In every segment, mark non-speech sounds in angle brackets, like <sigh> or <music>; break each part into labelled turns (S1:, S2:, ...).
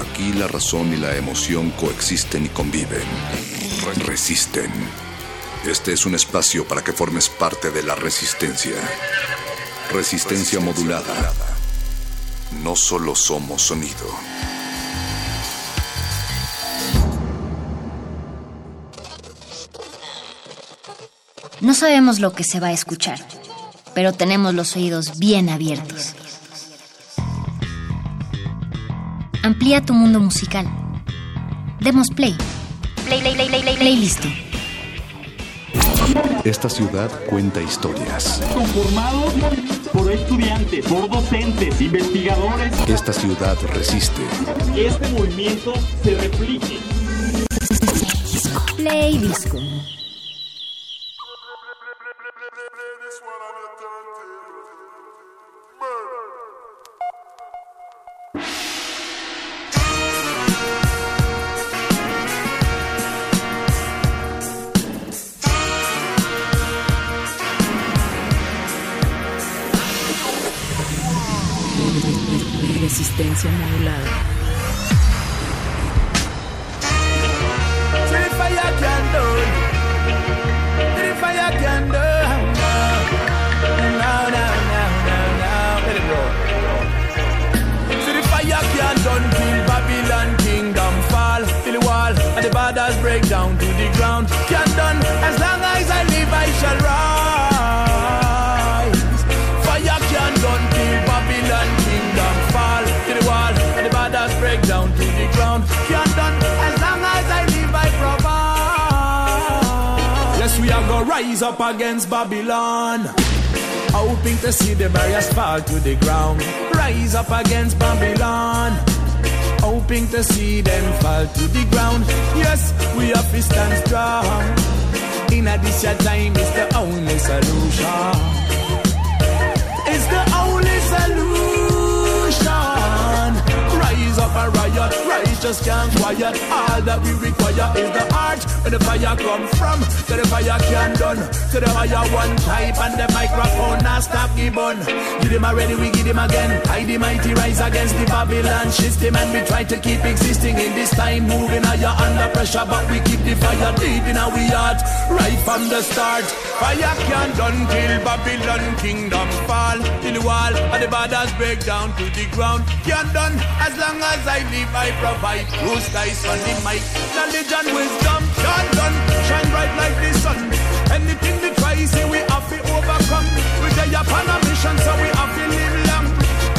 S1: Aquí la razón y la emoción coexisten y conviven. Resisten. Este es un espacio para que formes parte de la resistencia. Resistencia modulada. No solo somos sonido.
S2: No sabemos lo que se va a escuchar, pero tenemos los oídos bien abiertos. Amplía tu mundo musical. Demos play. Play, play, play, play, play, play, listo.
S1: Esta ciudad cuenta historias.
S3: Conformado por estudiantes, por docentes, investigadores.
S1: Esta ciudad resiste.
S3: Este movimiento se replique.
S2: Play disco.
S4: Up against Babylon. Hoping to see the barriers fall to the ground. Rise up against Babylon. Hoping to see them fall to the ground. Yes, we have to stand strong. In a your time is the only solution. It's the only solution. Rise up and riot, rise just can't quiet. All that we require is the heart where the fire come from. So the fire can done. So the fire one type and the microphone now stop give on. Give him already, we give him again. Hide the mighty rise against the Babylon system and we try to keep existing in this time. Moving higher under pressure, but we keep the fire deep in our heart. Right from the start. Fire can done till Babylon kingdom fall. Till the wall and the borders break down to the ground. Can done as long as I live, I provide. Blue skies on the mic. Knowledge and wisdom can done. Shine bright like the sun. Anything we try, say we have to overcome. We day upon a mission, so we have to live long.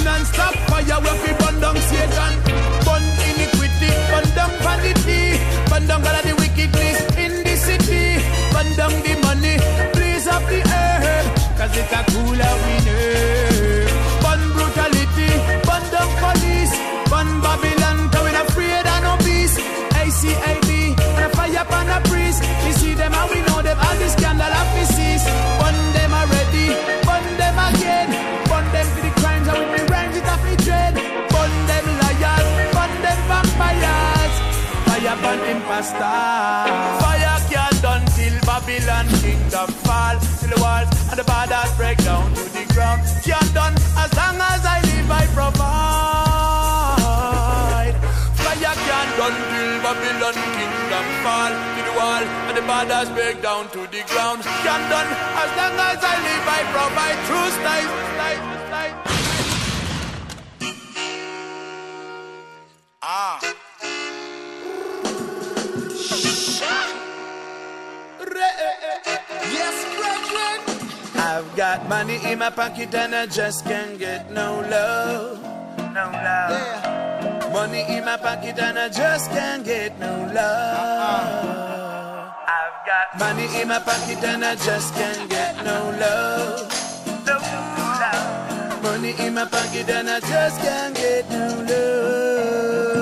S4: Non-stop fire, we have to burn down Satan. Burn iniquity, burn down vanity. Burn down imposters. Fire can't done till Babylon kingdom fall. Till the walls and the borders break down to the ground. Can't done as long as I live, I provide. Fire can't done till Babylon kingdom fall. Till the wall and the borders break down to the ground. Can't done as long as I live, I provide. True style, style, style. Ah. Yes, brethren. I've got money in my pocket and I just can't get no love. No love. Yeah. Money in my pocket and I just can't get no love. I've got money in my pocket and I just can't get no love. No love. Money in my pocket and I just can't get no love.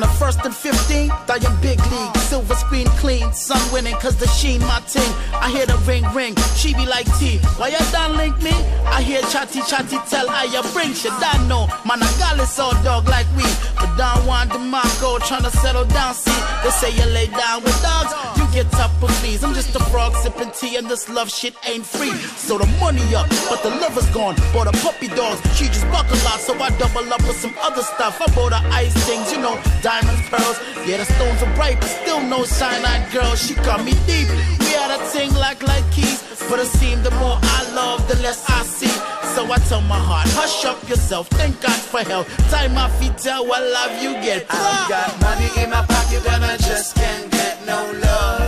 S5: Than 15, I am big league. Silver screen clean, sun winning, cause the sheen my ting. I hear the ring ring, she be like T. Why you done link me? I hear chatty chatty tell I ya bring shit. I know, man, I got this all dog like we. But Don Juan DeMarco tryna settle down, see. They say you lay down with dogs, you get up with fleas. I'm just a frog sipping tea, and this love shit ain't free. So the money up, but the lover's gone. Bought a puppy dogs, she just buck a lot, so I double up with some other stuff. I bought her ice things, you know, diamonds, pearls. Yeah, the stones are bright, but still no cyanide girl. She got me deep. We had a thing like like keys, but it seemed the more I love, the less I see. So I tell my heart, hush up yourself, thank God for help. Tie my feet, tell what love you get.
S4: I got money in my pocket but I just can't get no love.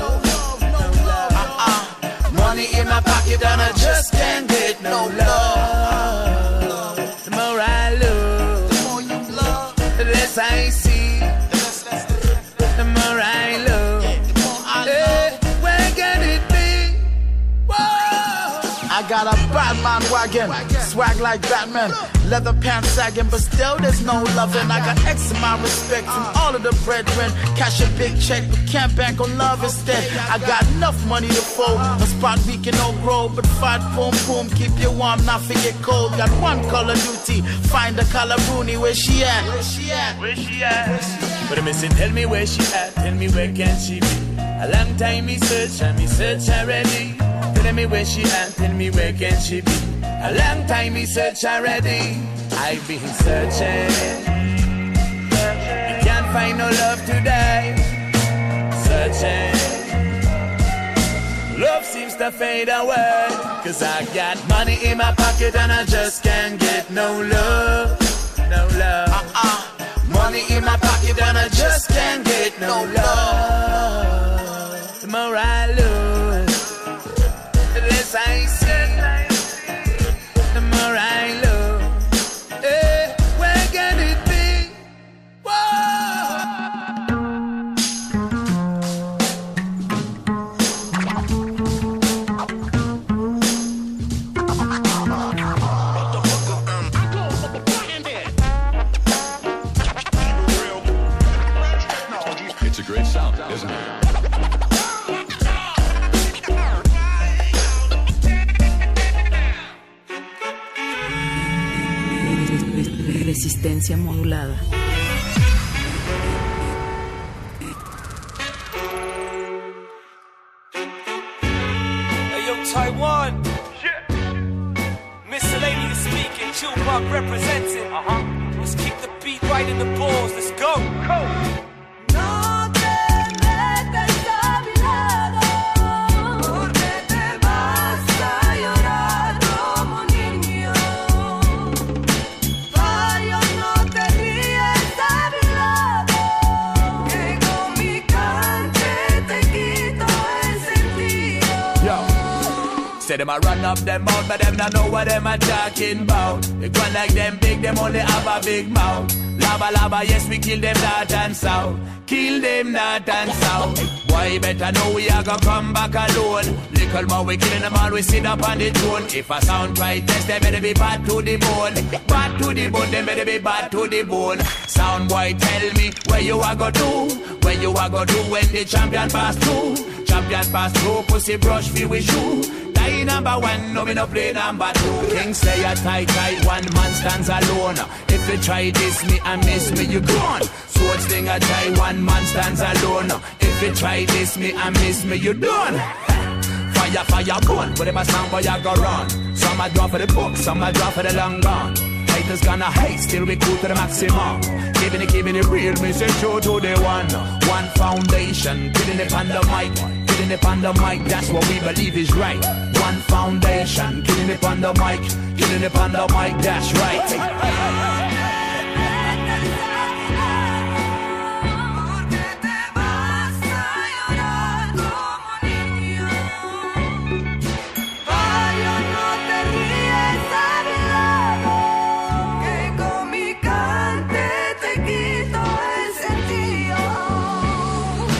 S4: My pocket and I just can't get no love. The more I love, the more you love, the less I see. The more I love, Eh, where can it be?
S5: I got a Batman wagon, swag like Batman. Leather pants sagging, but still there's no loving. I got X in my respect from all of the brethren. Cash a big check, but can't bank on love instead. I got enough money to fold. A spot we can all grow, but fight boom boom, keep you warm, not forget cold. Got one color duty, find the color Rooney, where she at? Where she at?
S4: Where she at? But I'm missing, tell me where she at, tell me where can she be. A long time me search and me search already. Tell me where she at, tell me where can she be. A long time me search already. I've been searching. You can't find no love today. Searching. Love seems to fade away. Cause I got money in my pocket and I just can't get no love. No love. Uh-uh. Money in my pocket and I just can't get no love. Up them mouth, but them not know what them a talking about. They go like them big, them only have a big mouth. Lava lava, yes we kill them north and south. Kill them north and south. Why better know we are gonna come back alone. Little more we killing them all, we sit up on the throne. If a sound right test, they better be bad to the bone. Bad to the bone, they better be bad to the bone. Sound boy, tell me where you are gonna do. Where you are gonna do when the champion pass through. Champion pass through, pussy brush feel with shoe. Die number one, no me no play number two. King say a tight tight, one man stands alone. If you try this, me and miss me, you gone. Swords thing a try, one man stands alone. If you try this, me and miss me, you done. Fire, fire, gun, whatever sound boy I go run. Some I draw for the book, some I draw for the long gun. Haters gonna hate, still we cool to the maximum. Keeping it, keeping it real, me say true to the one. One foundation, killing it on the mic. Killing it on the mic, that's what we believe is right. One foundation, killing it on the mic. Killing it on the mic, that's right.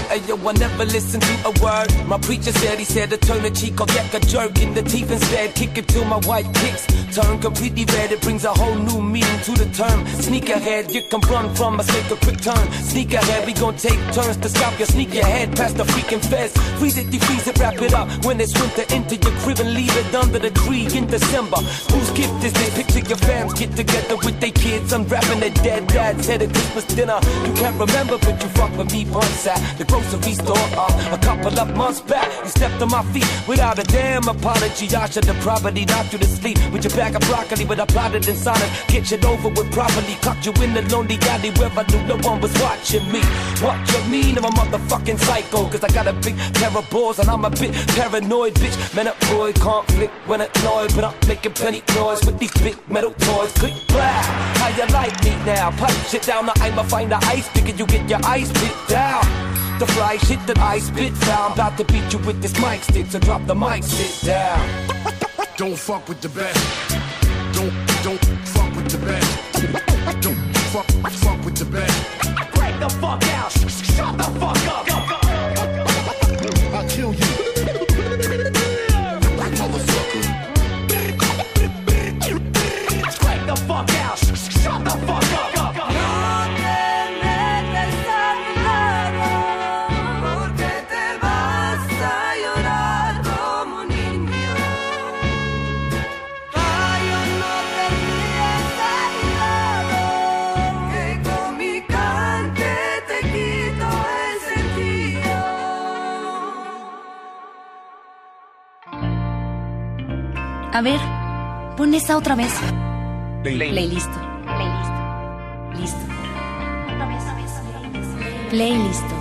S6: Hey yo, I never listen to a word. My preacher said he said to turn the cheek or get a jerk in the teeth instead. Kick it till my white kicks turn completely red. It brings a whole new meaning to the term. Sneak ahead, you can run from a take a quick turn. Sneak ahead, we gon' take turns to stop your sneak ahead past the freaking feds. Freeze it, defreeze it, wrap it up. When it's winter, into your crib and leave it under the tree in December. Whose gift is this? Picture your fams get together with their kids, unwrapping their dead dads. Head at Christmas dinner. You can't remember, but you fuck with me once at the grocery store uh, a couple of months back. You stepped on my feet without a damn apology. I should have probably knocked you to sleep with your bag of broccoli, but I plotted inside it. Get you over with properly. Caught you in the lonely alley where I knew no one was watching me. What you mean? I'm a motherfucking psycho, cause I got a big pair of balls and I'm a bit paranoid, bitch. Man, up boy conflict when annoyed, but I'm making plenty noise with these big metal toys. Click, blah. How you like me now? Pipe shit down, I'ma find the ice and you get your ice bit down. The fly shit that I spit foul. About to beat you with this mic stick, so drop the mic, sit down.
S7: Don't fuck with the best. Don't, don't fuck with the best. Don't fuck, fuck with the best.
S6: Break the fuck out. Shut the fuck up.
S8: A
S2: ver, pon esa otra vez.
S6: Play.
S2: Playlist. Playlist. Listo. Otra vez, otra vez. Playlist.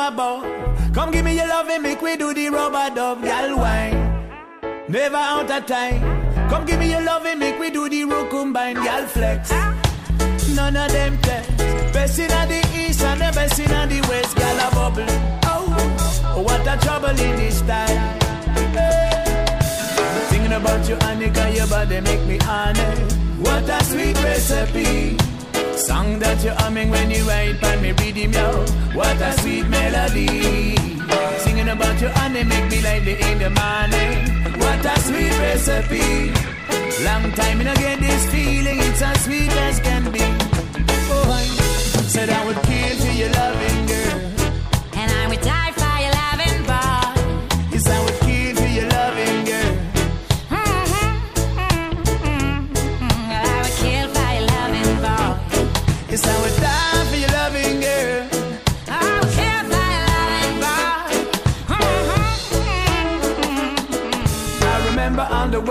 S4: Blessing from. Come give me your love and make we do the rubber dub, girl wine. Never out of time. Come give me your love and make we do the rook combine, girl flex. None of them test. Best in the east and the best in the west, girl a bubble. Oh, what a trouble in this time. Hey. Thinking about you, Annika, your body make me honest. What a sweet recipe. Song that you're humming when you write and me reading yo. What a sweet melody. Singing about you and they make me lively in the morning. What a sweet recipe. Long time in get this feeling, it's as sweet as can be. Oh, I said I would kill for your loving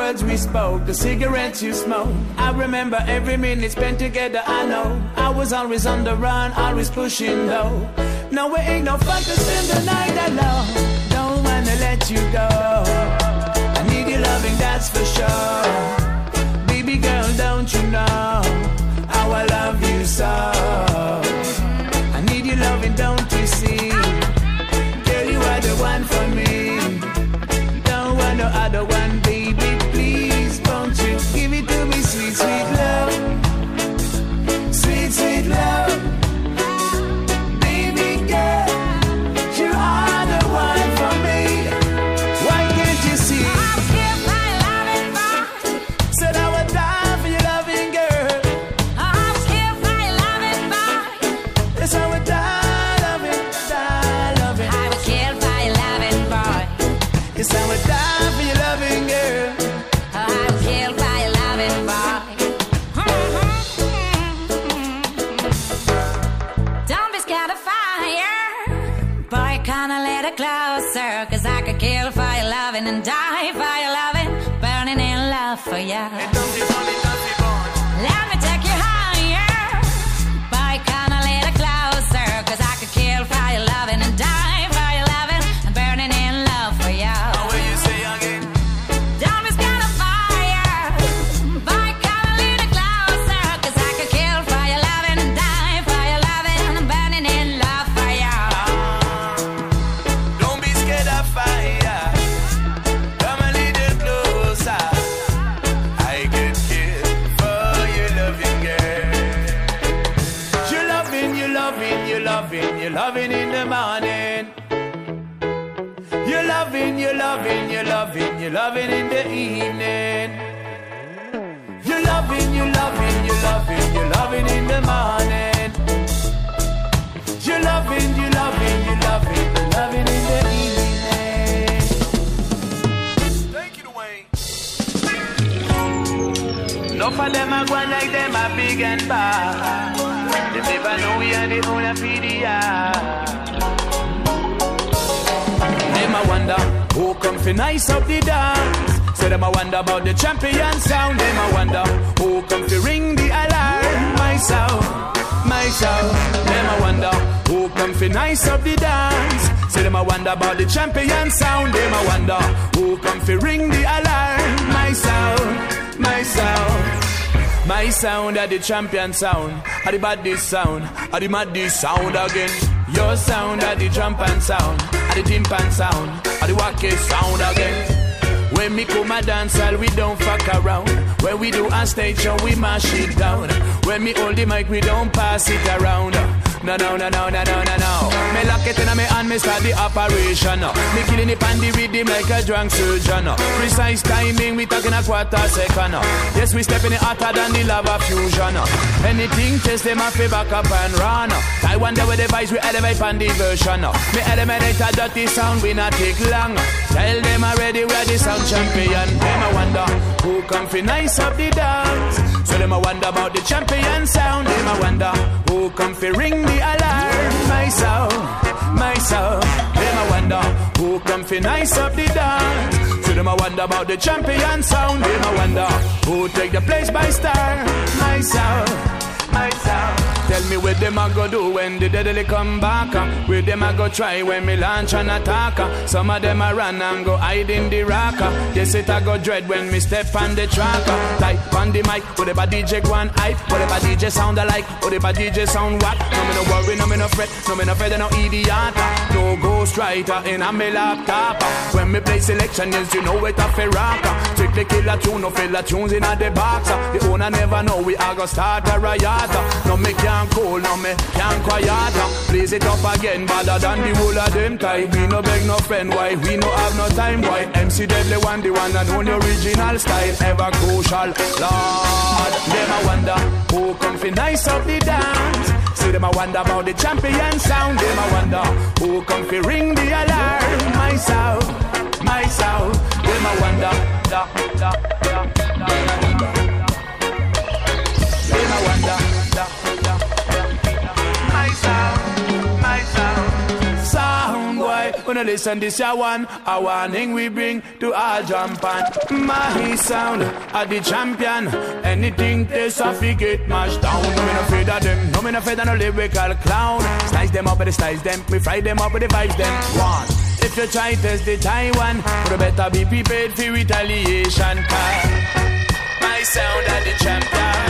S4: words we spoke, the cigarettes you smoked. I remember every minute spent together. I know I was always on the run, always pushing low. No, it ain't no fun to spend the night alone. Don't wanna let you go. I need your loving, that's for sure. Baby girl, don't you know how I love you so?
S8: Closer. Cause I could kill for your loving and die for your loving.
S9: burning in love for you. Loving, you loving in
S4: the evening. You're loving, you're loving, you're loving, you're loving in the morning. You're loving, you're loving, you're loving, you're loving in the evening. Take it away. Enough of them are going like them are big and bad. They never know we are the owner for the yard. Them I wonder who come fi nice up the dance. Say them I wonder about the champion sound. Them I wonder who come fi ring the alarm. My sound, my sound. Them I wonder who come fi nice up the dance. Say them I wonder about the champion sound. Them I wonder who come fi ring the alarm. My sound, my sound. My sound are the champion sound, are the baddest sound, are the maddest sound again. Your sound are the and sound, are the timpan sound, the wackest sound again. When me come a dance hall, we don't fuck around. When we do a stage show, we mash it down. When me hold the mic, we don't pass it around. No, no, no, no, no, no, no, no. Me lock it in me hand, me start the operation. Uh. Me killing it on the rhythm like a drunk surgeon. Uh. Precise timing, we talking a quarter second. Uh. Yes, we stepping it hotter than the lava fusion. Anything, test them off, back up and run. I wonder where the vibes we elevate the version. Me eliminate a dirty sound, we not take long. Tell them already we're the sound champion. Them I wonder who come fi nice up the dance. So them I wonder about the champion sound. Them I wonder who come fi ring the alarm. My soul, my soul. Them I wonder who come fi nice up the dance. So them I wonder about the champion sound. Them I wonder who take the place by star. My sound, my sound. Tell me where them a go do when the deadly come back. uh. Where them a go try when me launch an attack. uh. Some of them a run and go hide in the rock. uh. Yes, it a go dread when me step on the track. uh. Type on the mic, whatever DJ go and hype. Whatever DJ sound alike, whatever DJ sound whack. No me no worry, no me no fret, no me no feather, no idiot. uh. No ghost writer in a me laptop. When me play selection, yes, you know it a fi rock. uh. Strictly kill a tune, no filler tunes in a the box. The owner never know we a go start a riot. No me can't no me can't quiet. uh. Blaze it up again, better than the whole of them type. We no beg no friend, why we no have no time, why MC Deadly one, the one and only original style ever crucial. Lord, them I wonder who come fi nice up the dance. See them I wonder about the champion sound. Them I wonder who come fi ring the alarm. My sound, my sound. Them I wonder. Da, da, da, when I listen this ya one, a warning we bring to all jump on. My sound, are the champion. Anything they suffer get mashed down. No me no afraid of them, no me no afraid of no lyrical clown. Slice them up with the slice them, we fry them up with the vibes them. One. If you try test the Taiwan, you better be prepared for retaliation. Cause my sound are the champion.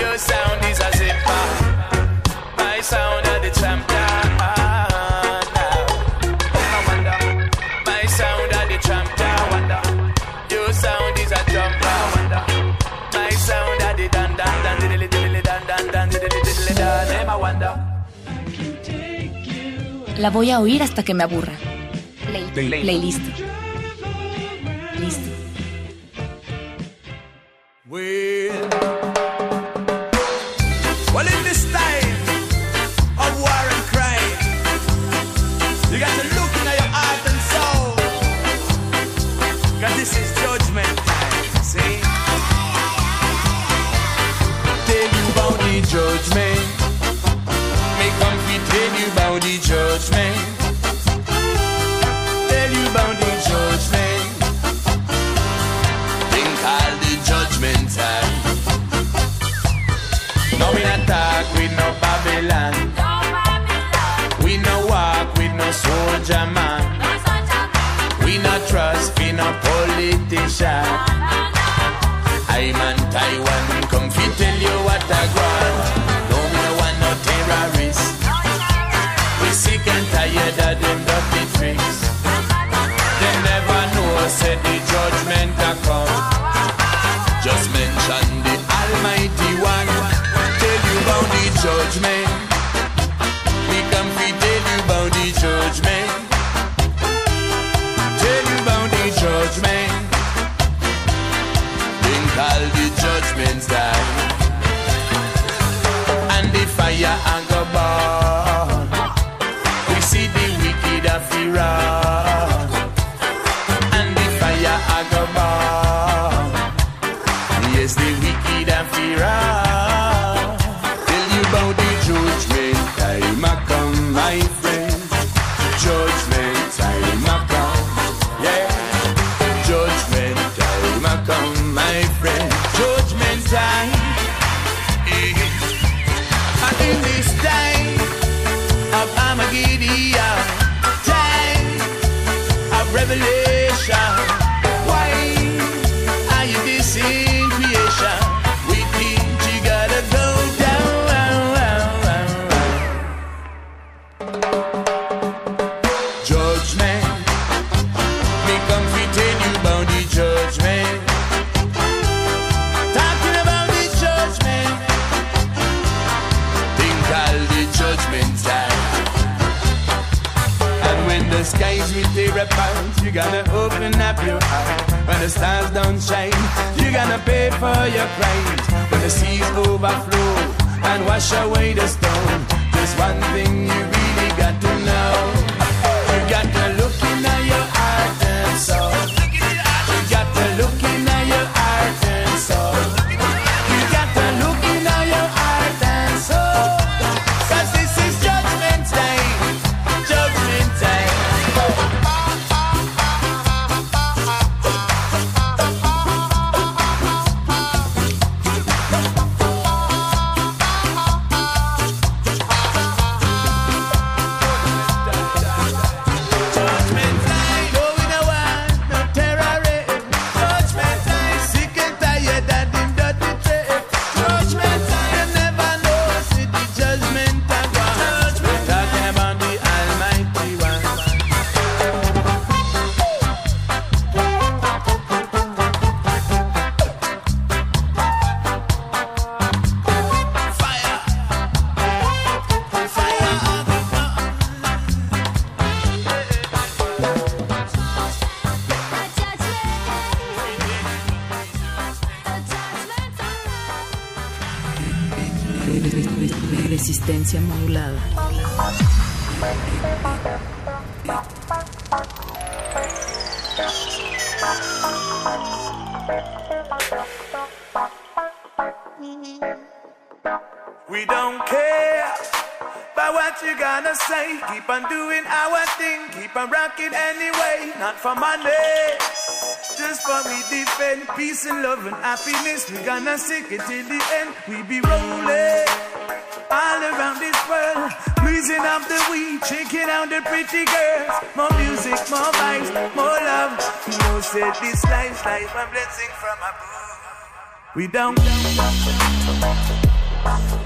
S4: Your sound is a zipper. My sound are the champion.
S2: La voy a oír hasta que me aburra. Play,
S4: Play.
S2: Playlist. Listo.
S4: Well, well, in this time of war and crime, you got to look in your heart and soul. Cause this is soldier man. We not trust in a politician. I'm on Taiwan, come fi tell you what I grant. days we tear apart. You gotta open up your eyes. When the stars don't shine, you gotta pay for your crimes. When the seas overflow and wash away the stone, there's one thing you for money, Just for me, defend peace and love and happiness. We gonna stick it till the end. We be rolling all around this world, losing up the weed, checking out the pretty girls. More music, more vibes, more love. You know, said this life's life a blessing from above. We don't down, down.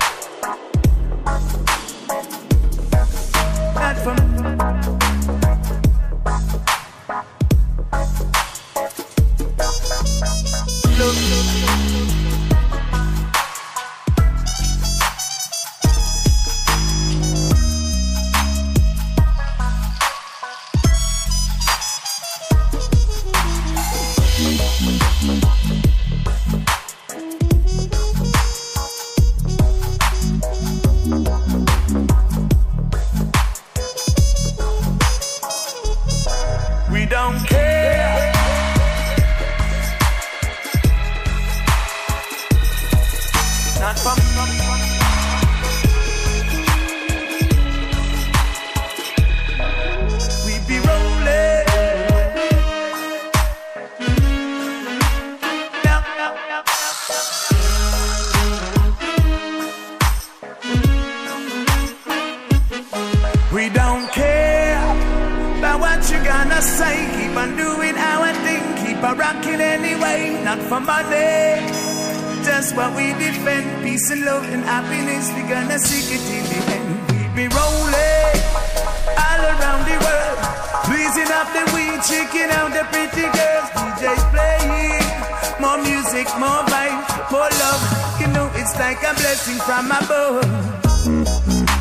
S4: like a blessing from above.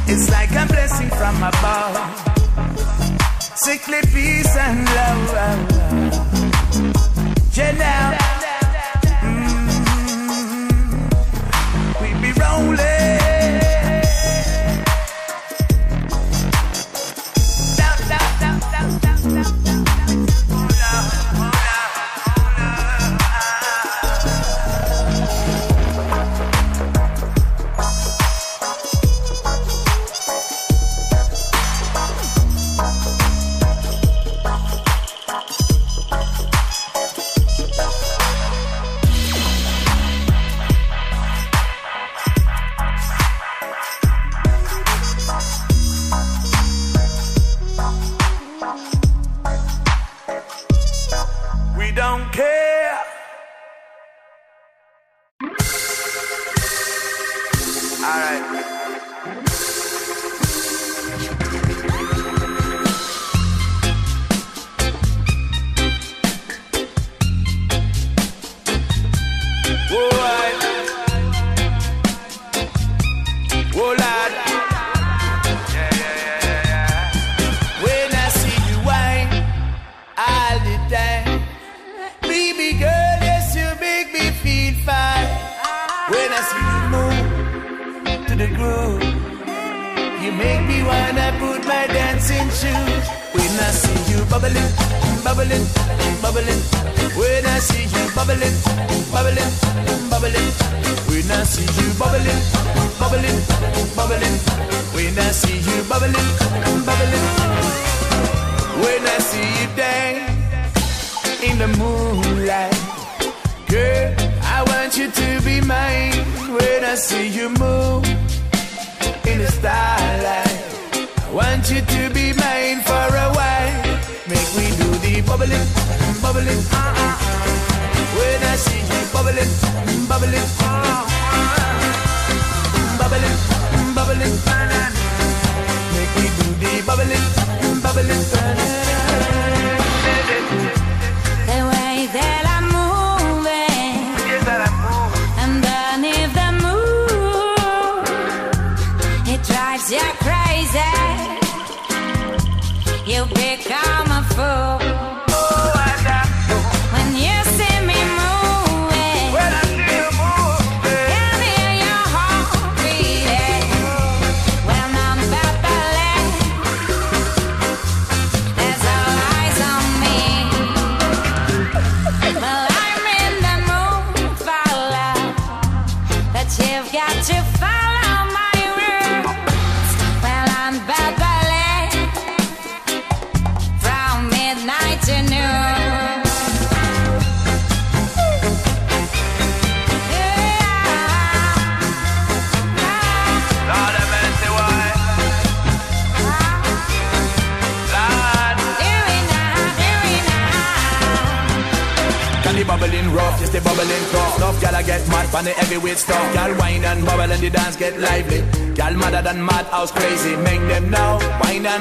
S4: It's like a blessing from above. Sickly peace and love. Jenna.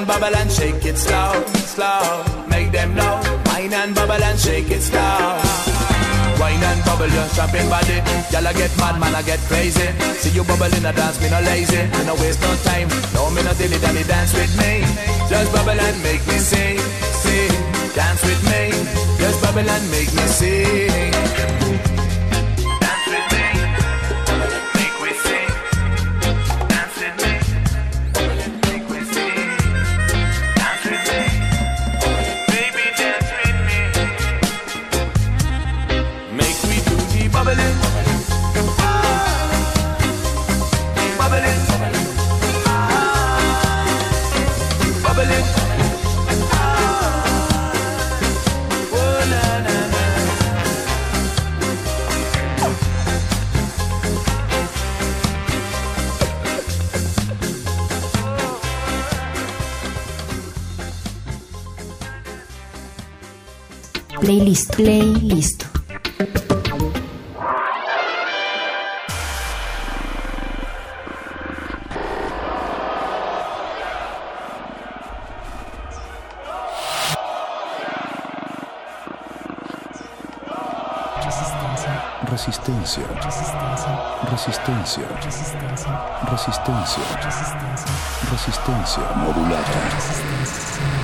S4: and bubble and shake it slow, slow. Make them know. Wine and bubble and shake it slow. Wine and bubble your shopping body. Y'all I get mad, man, I get crazy. See you bubble in dance, me no lazy. Me no waste no time. No, me no dilly dally dance with me. Just bubble and make me sing, sing. Dance with me. Just bubble and make me sing. Listo.
S2: Listo. Resistencia.
S1: Resistencia. Resistencia. Resistencia. Resistencia. Resistencia.
S10: Resistencia modulada.
S1: Resistencia.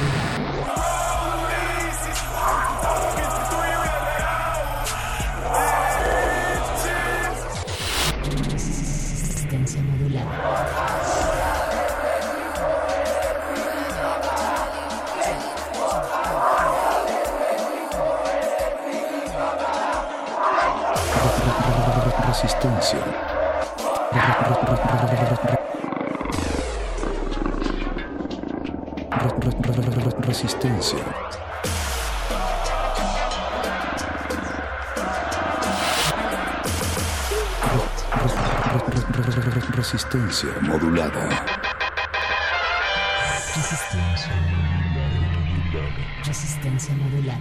S1: Resistencia modulada.
S10: Resistencia. Resistencia modulada.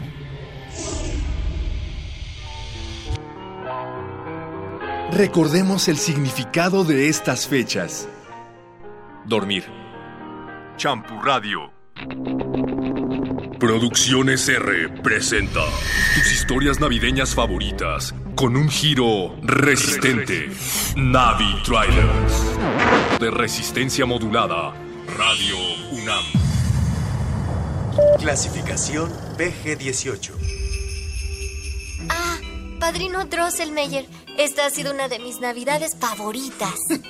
S11: Recordemos el significado de estas fechas.
S12: Dormir. Champú Radio.
S13: Producciones R presenta tus historias navideñas favoritas con un giro resistente. Navi Trailers. De resistencia modulada. Radio UNAM.
S14: Clasificación PG-18.
S15: Ah, padrino Drosselmeyer, esta ha sido una de mis navidades favoritas. <laughs>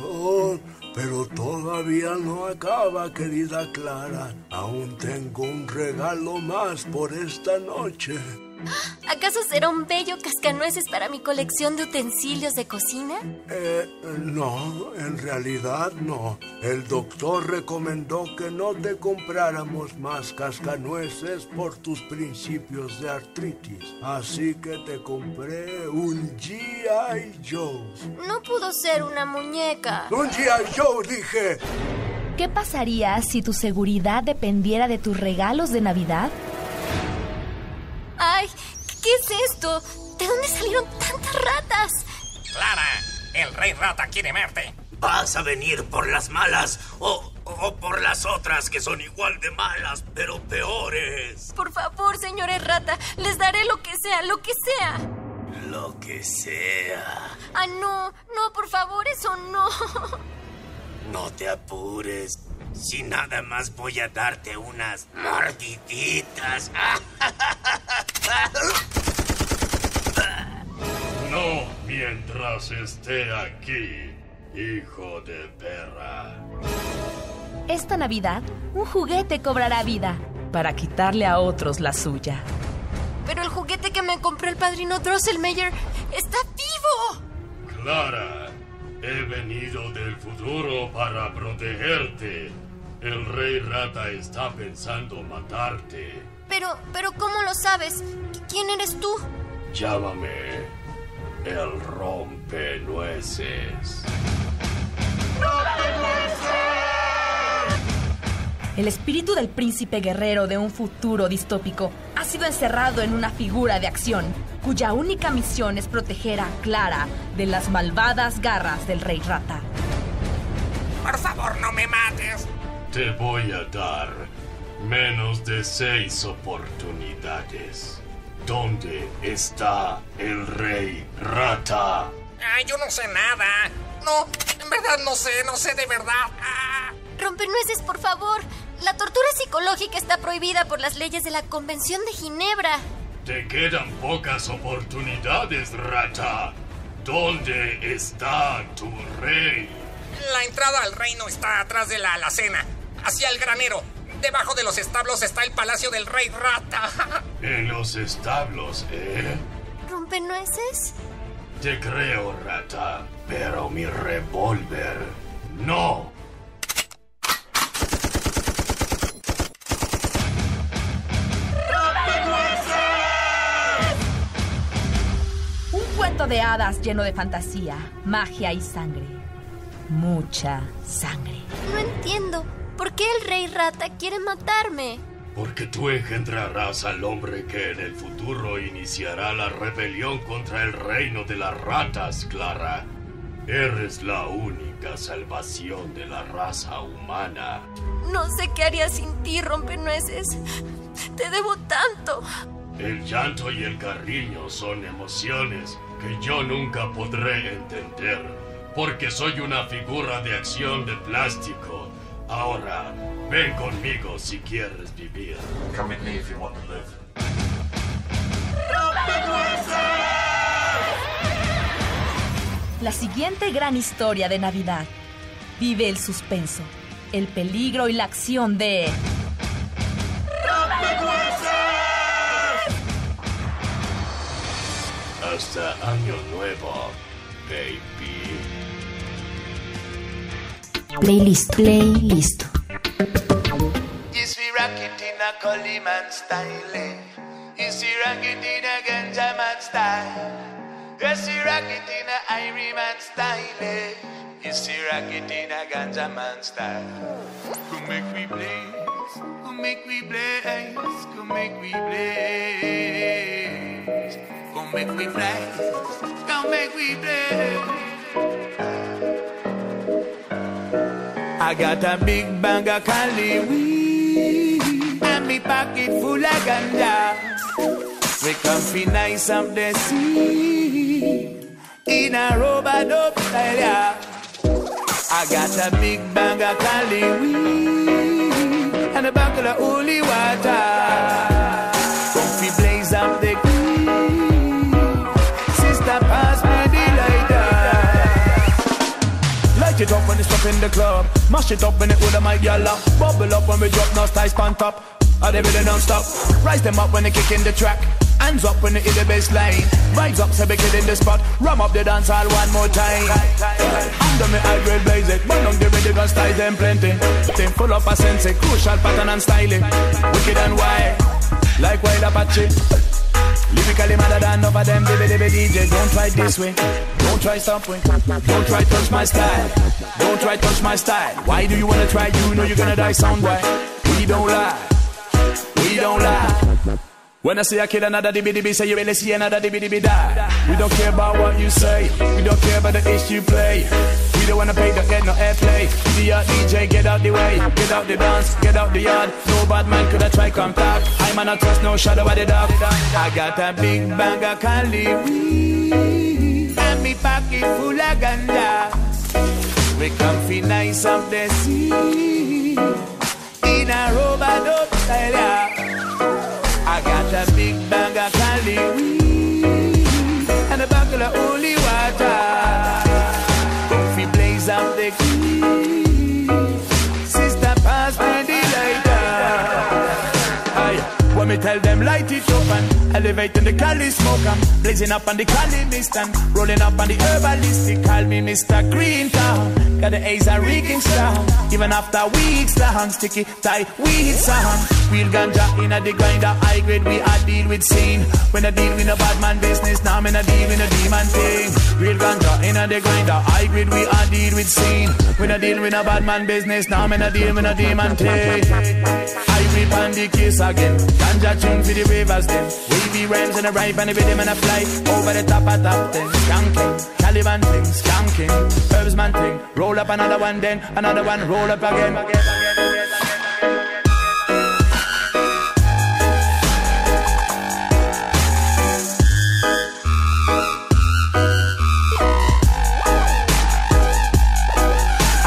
S16: Oh, pero todavía no acaba, querida Clara. Aún tengo un regalo más por esta noche. <gasps>
S15: ¿Acaso será un bello cascanueces para mi colección de utensilios de cocina?
S16: Eh, no, en realidad no. El doctor recomendó que no te compráramos más cascanueces por tus principios de artritis. Así que te compré un G.I. Joe.
S15: No pudo ser una muñeca.
S16: ¡Un G.I. Joe, dije!
S17: ¿Qué pasaría si tu seguridad dependiera de tus regalos de Navidad?
S15: ¡Ay! ¿Qué es esto? ¿De dónde salieron tantas ratas?
S18: Clara, el rey rata quiere verte.
S19: ¿Vas a venir por las malas o, o por las otras que son igual de malas, pero peores?
S15: Por favor, señores rata, les daré lo que sea, lo que sea.
S19: Lo que sea.
S15: Ah, no, no, por favor, eso no. <laughs>
S19: No te apures. Si nada más voy a darte unas mordiditas. <laughs>
S13: No mientras esté aquí, hijo de perra.
S17: Esta Navidad, un juguete cobrará vida para quitarle a otros la suya.
S15: Pero el juguete que me compró el padrino Drosselmeyer está vivo.
S13: Clara, he venido del futuro para protegerte. El rey rata está pensando matarte.
S15: Pero, pero, ¿cómo lo sabes? ¿Quién eres tú?
S13: Llámame el rompenueces.
S17: El espíritu del príncipe guerrero de un futuro distópico ha sido encerrado en una figura de acción, cuya única misión es proteger a Clara de las malvadas garras del rey rata.
S18: Por favor, no me mates.
S13: Te voy a dar menos de seis oportunidades. ¿Dónde está el rey rata?
S18: Ay, yo no sé nada. No, en verdad no sé, no sé de verdad. Ah.
S15: Rompenueces, por favor. La tortura psicológica está prohibida por las leyes de la Convención de Ginebra.
S13: Te quedan pocas oportunidades, rata. ¿Dónde está tu rey?
S18: La entrada al reino está atrás de la alacena, hacia el granero. Debajo de los establos está el palacio del rey rata. <laughs>
S13: En los establos, ¿eh?
S15: ¿Rompenueces?
S13: Te creo, rata, pero mi revólver no.
S17: Cuento de hadas lleno de fantasía, magia y sangre. Mucha sangre.
S15: No entiendo. ¿Por qué el rey rata quiere matarme?
S13: Porque tú engendrarás al hombre que en el futuro iniciará la rebelión contra el reino de las ratas, Clara. Eres la única salvación de la raza humana.
S15: No sé qué haría sin ti, rompenueces. Te debo tanto.
S13: El llanto y el cariño son emociones que yo nunca podré entender, porque soy una figura de acción de plástico. Ahora, ven conmigo si quieres vivir. Come with me if you want to live.
S17: La siguiente gran historia de Navidad vive el suspenso, el peligro y la acción de
S13: Hasta año uh, nuevo, baby.
S2: Playlist, playlist.
S4: Yes, we rock it in a Caliman style. Yes, we rock it in a Ganja man style. Yes, we rock it in a Irie man style. Yes, we rock it in a Ganja man style. Come make we blaze, come make we blaze, come make we blaze. Make we fly, come make we blaze. I got a big bag of Cali weed and me pocket full of ganja. We comfy nice up the sea in a dope style. yeah. I got a big bag of Cali weed and a bucket of holy water. Light it up when it's up in the club. Mash it up when it with a my gyal. Bubble up when we drop no ties pan top. Are they really non-stop? Rise them up when they kick in the track. Hands up when they hit the bass line. Vibes up, so kill in the spot. Ram up the dance hall one more time. Under me high grade blaze it. Burn down the gun style them plenty. Thing full up a sense, eh? crucial pattern and styling. Wicked and wild, like wild Apache. Lyrically madder than of them baby baby DJ Don't try this way, don't try something. Don't try touch my style, don't try touch my style. Why do you wanna try, you know you're gonna die why We don't lie, we don't lie. When I say I kill another dibby say you really see another dibby die. We don't care about what you say, we don't care about the issue you play. We don't wanna pay, don't get no airplay Idiot DJ, get out the way, get out the dance, get out the yard. No bad man could have try come talk I man not trust no shadow of the dog I got a big Cali weed. And me pocket full of ganja We comfy nice up the sea In a rubber dope style. I got a big bag of Cali weed and a bucket of holy water. We blaze up the key, sister, pass me the lighter. Aye. When me tell them light it up and elevating the Cali smoke I'm blazing up on the Cali mist and rolling up on the herbalistic. Call me Mr. Green Town. Got the A's and reeking strong. Even after weeks the long, sticky tie weed song. Real ganja in a the grinder, high grade we a deal with scene. When I deal with a bad man business, now me a deal with a demon thing. Real ganja in a the grinder, high grade we a deal with scene. When I deal with a bad man business, now me a deal with a demon thing. I whip on the case again. Ganja tune for the ravers then. Wavy rhymes and a ripe and a rhythm and a fly over the top of top then. Skanking, Caliban thing, skanking, herbs man thing. Roll up another one then, another one, roll up again.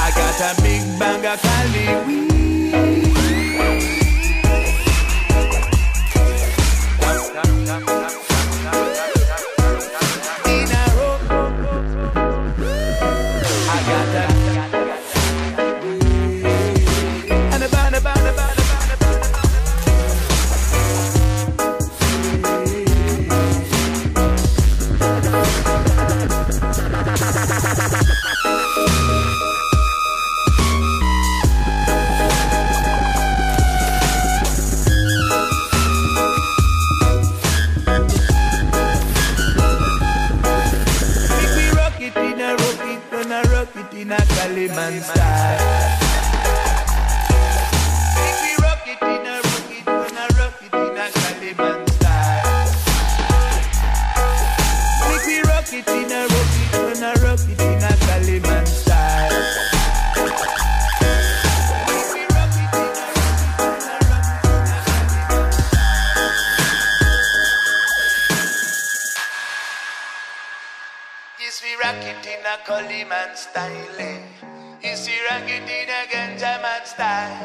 S4: I got a big bag of Cali gonna rock it in a Caliman style. If we rock it in a rock it, gonna rock it in a Caliman style. If we rock it in a rock it. Style. eh. Yes, we in a Ganja man style.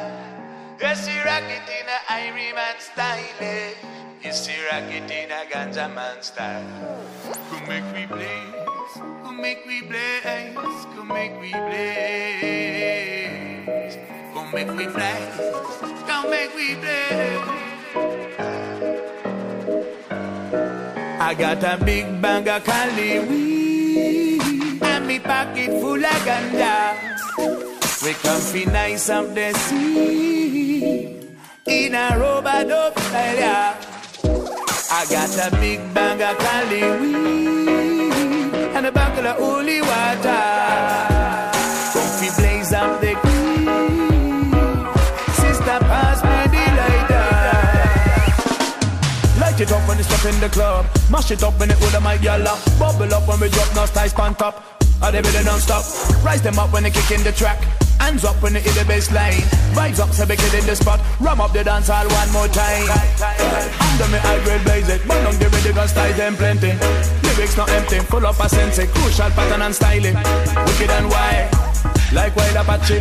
S4: Yes, we rock it in a Irie man style. eh. Yes, we rock it in a Ganja man style. Come make we blaze, come make we blaze, come make we blaze. Come make we fly, come make we blaze. I got a big bag of Cali weed and me pocket full of ganja. We comfy nice up the sea in a robot up style. yeah. I got a big bag of Cali weed and a buckle of holy water. Comfy blaze up the green. Sister, pass me the lighter. Light it up when it's up in the club. Mash it up when it with my gyal. Bubble up when we drop no styles on top. Are they really non-stop? Rise them up when they kick in the track. Hands up when they hit the bass line. Vibes up so we get in the spot. Ram up the dance hall one more time. Under me high grade blaze it. Give me the gun style them plenty. Lyrics not empty. Full up a sense. Crucial pattern and styling. Wicked and wild. Like wild Apache.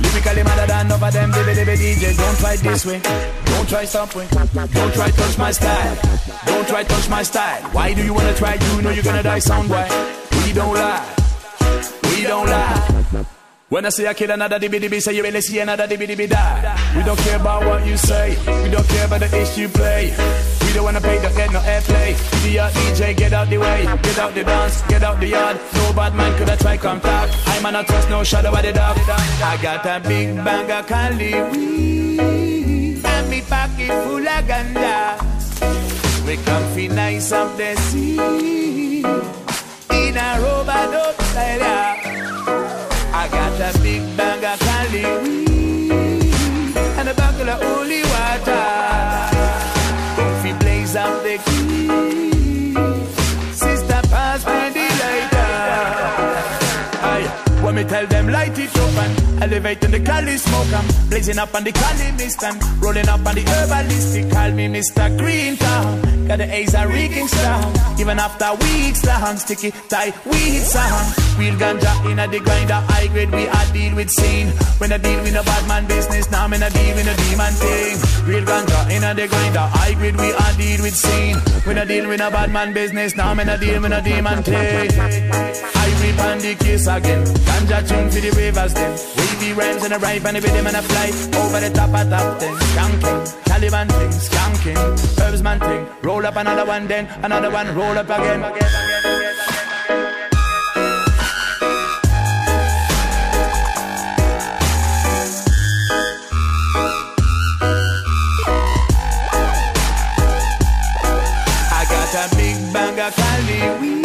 S4: Lyrically madder than of them baby baby DJ Don't try this way, don't try way Don't try touch my style, don't try touch my style Why do you wanna try, you know you're gonna die sound why We don't lie, we don't lie when I say I kill another dibby, say you really see another dibby die. We don't care about what you say, we don't care about the issue play. We don't wanna pay the head no airplay. Idiot DJ, get out the way, get out the dance, get out the yard. No bad man could have try come talk. I man not trust no shadow of the dog. I got a big bag of Cali weed and me pocket full of ganja. We comfy nice up the sea in a style. yeah. I got a big bag elevating the Cali smoke, I'm blazing up on the Cali mist and rolling up on the herbalistic. Call me Mr. Green Town. Got the A's are reeking strong. Even after weeks long, sticky tight weed song. Real ganja in a the grinder, high grade we are deal with scene. When I deal with a bad man business, now I'm in a deal with a demon thing. Real ganja in a the grinder, high grade we are deal with scene. When I deal with a bad man business, now I'm in a deal with a demon thing. I rip on the case again. Ganja tune for the ravers then. Wavy rhymes and a ripe and a rhythm and a fly. Over the top of top then. Skanking, Taliban thing, skanking. Herbs man thing. Roll up another one then, another one, roll up again. I got a big bag of Cali weed.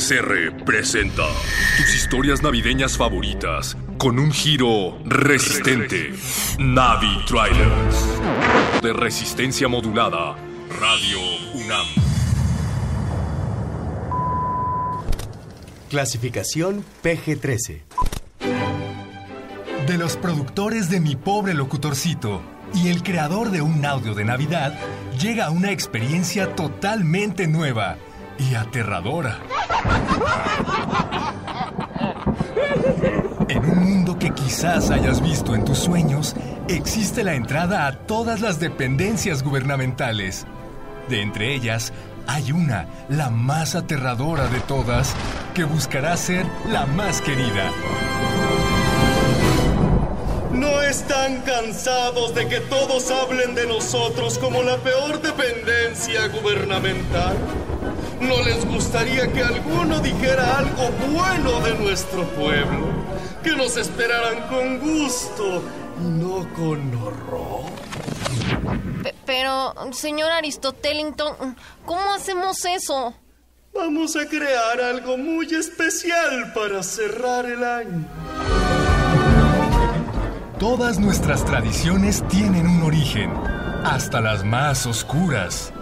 S12: Producciones R presenta tus historias navideñas favoritas con un giro resistente. Navi Trailers. De resistencia modulada. Radio UNAM.
S20: Clasificación PG-13.
S11: De los productores de Mi Pobre Locutorcito y el creador de un audio de Navidad, llega una experiencia totalmente nueva y aterradora. En un mundo que quizás hayas visto en tus sueños, existe la entrada a todas las dependencias gubernamentales. De entre ellas, hay una, la más aterradora de todas, que buscará ser la más querida.
S21: ¿No están cansados de que todos hablen de nosotros como la peor dependencia gubernamental? ¿No les gustaría que alguno dijera algo bueno de nuestro pueblo? Que nos esperaran con gusto y no con horror.
S15: Pe- pero, señor Aristotelington, ¿cómo hacemos eso?
S21: Vamos a crear algo muy especial para cerrar el año.
S11: Todas nuestras tradiciones tienen un origen, hasta las más oscuras.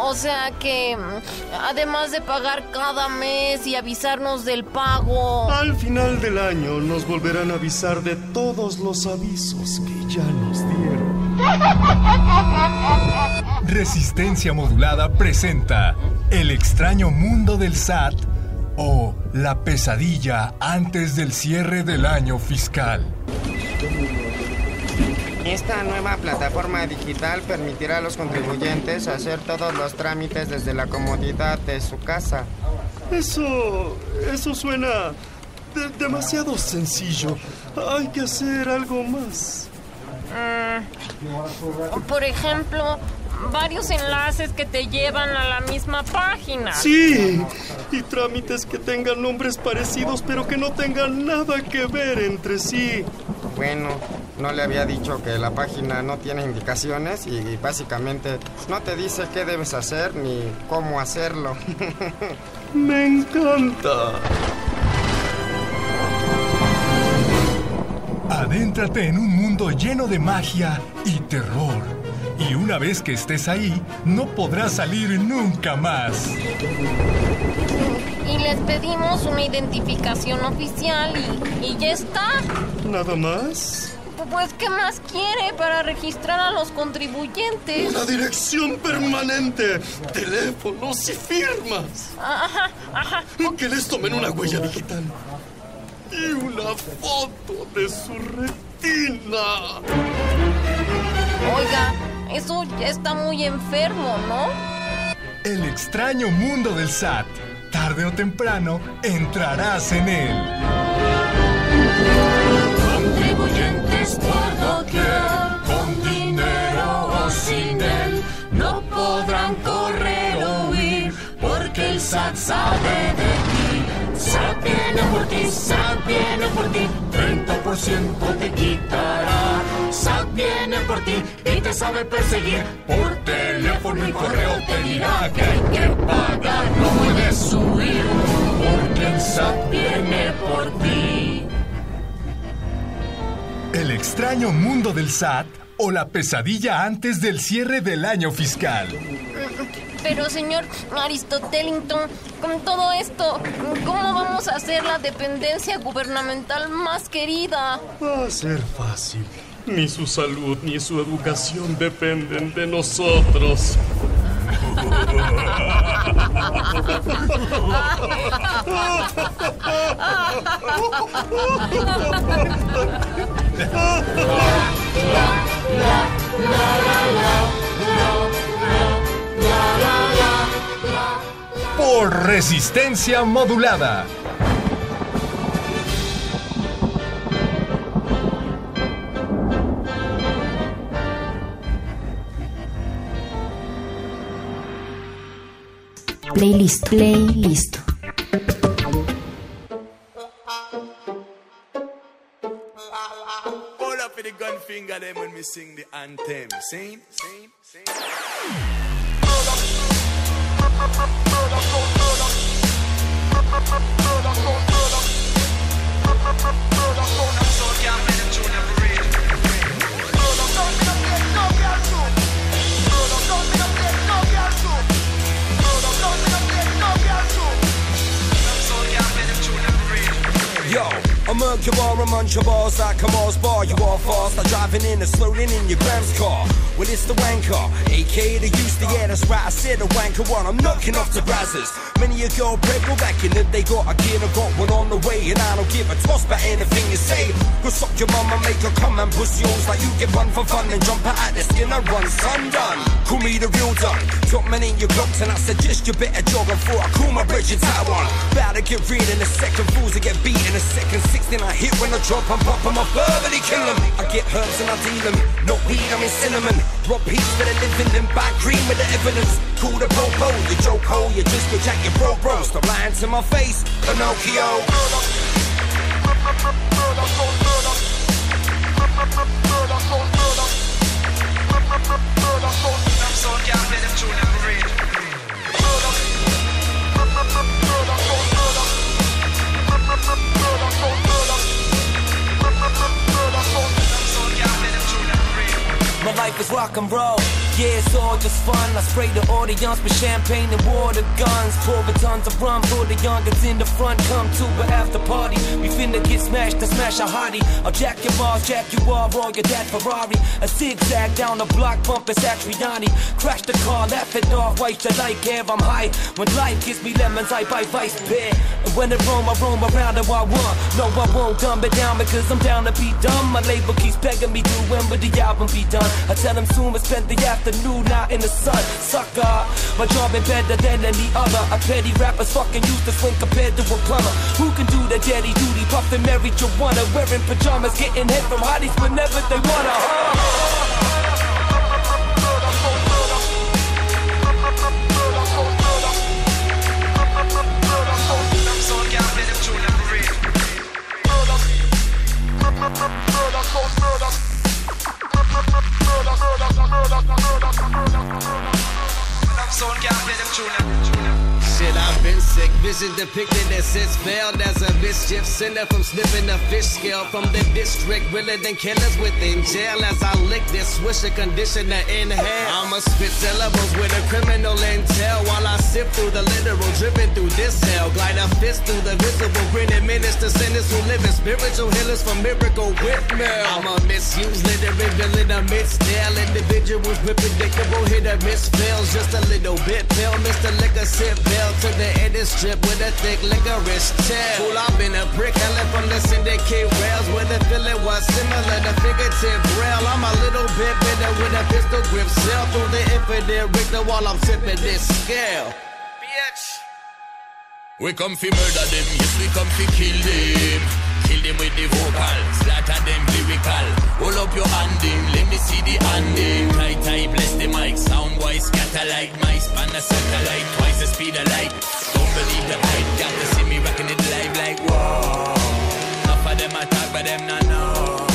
S15: O sea que, mm, además de pagar cada mes y avisarnos del pago...
S21: Al final del año nos volverán a avisar de todos los avisos que ya nos dieron.
S11: Resistencia Modulada presenta El extraño mundo del SAT o La pesadilla antes del cierre del año fiscal.
S22: Esta nueva plataforma digital permitirá a los contribuyentes hacer todos los trámites desde la comodidad de su casa.
S21: Eso. eso suena de- demasiado sencillo. Hay que hacer algo más.
S15: Mm, por ejemplo, varios enlaces que te llevan a la misma página.
S21: Sí, y trámites que tengan nombres parecidos pero que no tengan nada que ver entre sí.
S22: Bueno, no le había dicho que la página no tiene indicaciones y básicamente no te dice qué debes hacer ni cómo hacerlo. <laughs>
S21: Me encanta.
S11: Adéntrate en un mundo lleno de magia y terror. Y una vez que estés ahí, no podrás salir nunca más.
S15: Y les pedimos una identificación oficial y, y ya está.
S21: ¿Nada más?
S15: Pues, ¿qué más quiere para registrar a los contribuyentes?
S21: Una dirección permanente, teléfonos y firmas.
S15: Ajá, ajá.
S21: Que les tomen una huella digital. Y una foto de su retina.
S15: Oiga, eso ya está muy enfermo, ¿no?
S11: El extraño mundo del SAT. Tarde o temprano entrarás en él.
S23: Contribuyentes por doquier, con dinero o sin él, no podrán correr o huir, porque el SAT sabe de ti. SAT viene por ti, SAT viene por ti, 30% te quitará. Viene por ti y te sabe perseguir, por teléfono y correo te dirá que hay que pagar, no puedes huir, porque el SAT viene por ti.
S11: El extraño mundo del SAT o la pesadilla antes del cierre del año fiscal.
S15: Pero, señor Aristotelington, con todo esto, ¿cómo vamos a hacer la dependencia gubernamental más querida?
S21: Va a ser fácil. Ni su salud ni su educación dependen de nosotros.
S11: Por resistencia modulada.
S2: Playlist, playlist.
S4: Hold up for the gun finger them when me sing the anthem. Sing, sing, sing.
S23: Don't
S6: work Yo you are and munch your balls like a Mars bar. You are fast, like driving in and slowing in your gram's car. Well, it's the wanker, aka the used to, yeah, that's right. I said a wanker one. I'm knocking off the brazzers. Many a girl pregnant back in the they got a kid, I got one on the way, and I don't give a toss about anything you say. Go suck your mama, make her come and pussy holes like you get one for fun and jump out at the skin and run, son done. Call me the real done. Top man in your blocks, and I suggest you better jog before I call my bridge in Taiwan. About to get real in a second, fools to get beat in a second. 16 I hit when I drop, I'm pop 'em, I verbally kill 'em. I get herbs and I deal 'em. No weed, I'm in cinnamon. Rob peace for the living, then buy cream with the evidence. Cool the popo, you joke hole, you just go jack your bro bro. Stop lying to my face, Pinocchio. My life is rock and roll. Yeah, it's all just fun. I spray the audience with champagne and water guns. Pour Pouring tons of rum for the youngins in the front. Come to a after party. We finna get smashed to smash a hottie. I'll jack your balls, jack you off, roll your dad Ferrari. A zigzag down the block, bumping Satriani. Crash the car, laugh it off, waste your life care. I'm high. When life gives me lemons, I buy vice beer. And when it roam, I roam around and I want. No, I won't dumb it down because I'm down to be dumb. My label keeps begging me to when will the album be done? I tell them soon, I spend the afternoon out in the sun. Sucker, my job ain't better than any other. A petty rapper's fucking useless when compared to a plumber. Who can do the daddy duty, puffin' marijuana, wearing pajamas, getting head from hotties whenever they wanna. Huh? Thank you.
S24: Shit, I've been sick. Vision depicted as it's veiled as a mischief sinner from sniffing a fish scale from the district. Realer than killers within jail as I lick this swisher conditioner inhale. I'ma spit syllables with a criminal intel while I sift through the literal, driven through this hell. Glide a fist through the visible, grinning minister sinners who live in spiritual healers for miracle with me. I'm a misuse, literary villain amidst stale individuals with predictable hit or miss fails. Just a little bit pill, Mr. Liquor sip bill to the edit strip with a thick licorice tail. Fool, I've been a brick hella from the syndicate rails where the feeling was similar to fingertip rail. I'm a little bit bitter with a pistol grip, sail through the infinite Richter while I'm sipping this scale. Bitch.
S4: We come fi murder them, yes we come fi kill them. Kill them with the vocal, slaughter them lyrical. Hold up your hand them, let me see the handing. Tight tight, bless the mic, sound wise, scatter like mice, span a satellite, twice the speed of light. Don't believe the hype, got to see me rocking it live like whoa. Enough of them attack, but them not know.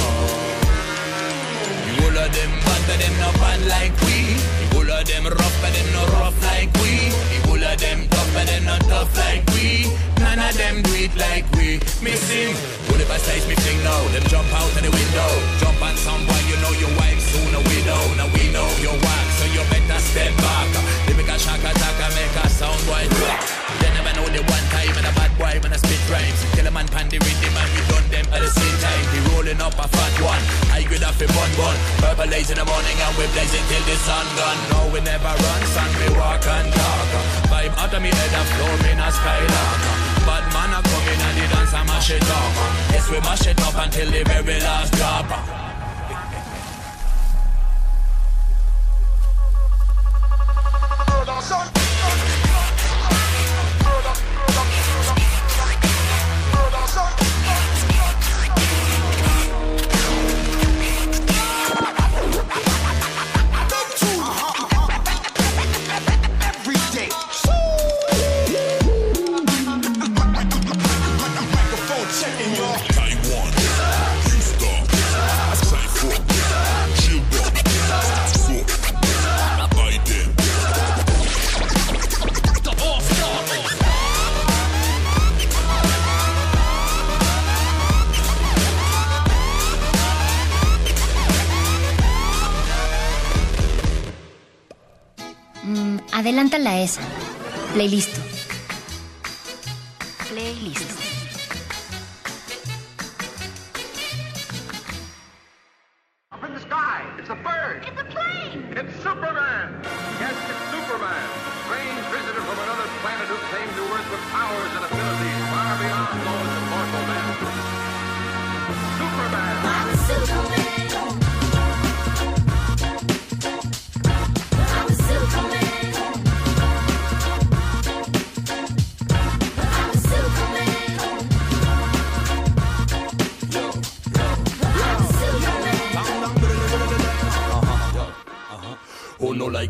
S4: You all of them bad, but them not bad like we. You all of them rough, but them not rough like we. You all of them tough, but them not tough like we. None of them do it like we. Missing. All the best size me fling now. Them jump out of the window. Jump on some boy, you know your wife soon a widow. Now we know your work, so you better step back. Lyrical shock attack and make a sound boy drop. They never know the one time and a bad boy when I spit rhymes. Kill a man pan the rhythm and we at the same time. We rolling up a fat one. I grade off a bun bun. Purple lays in the morning and we blaze it till the sun gone. No, we never run, son. We walk and talk. Vibe out of me head and flow in a skylark. Bad man a coming and the dance and mash it up. Yes, we mash it up until the very last drop.
S7: Every
S4: listo.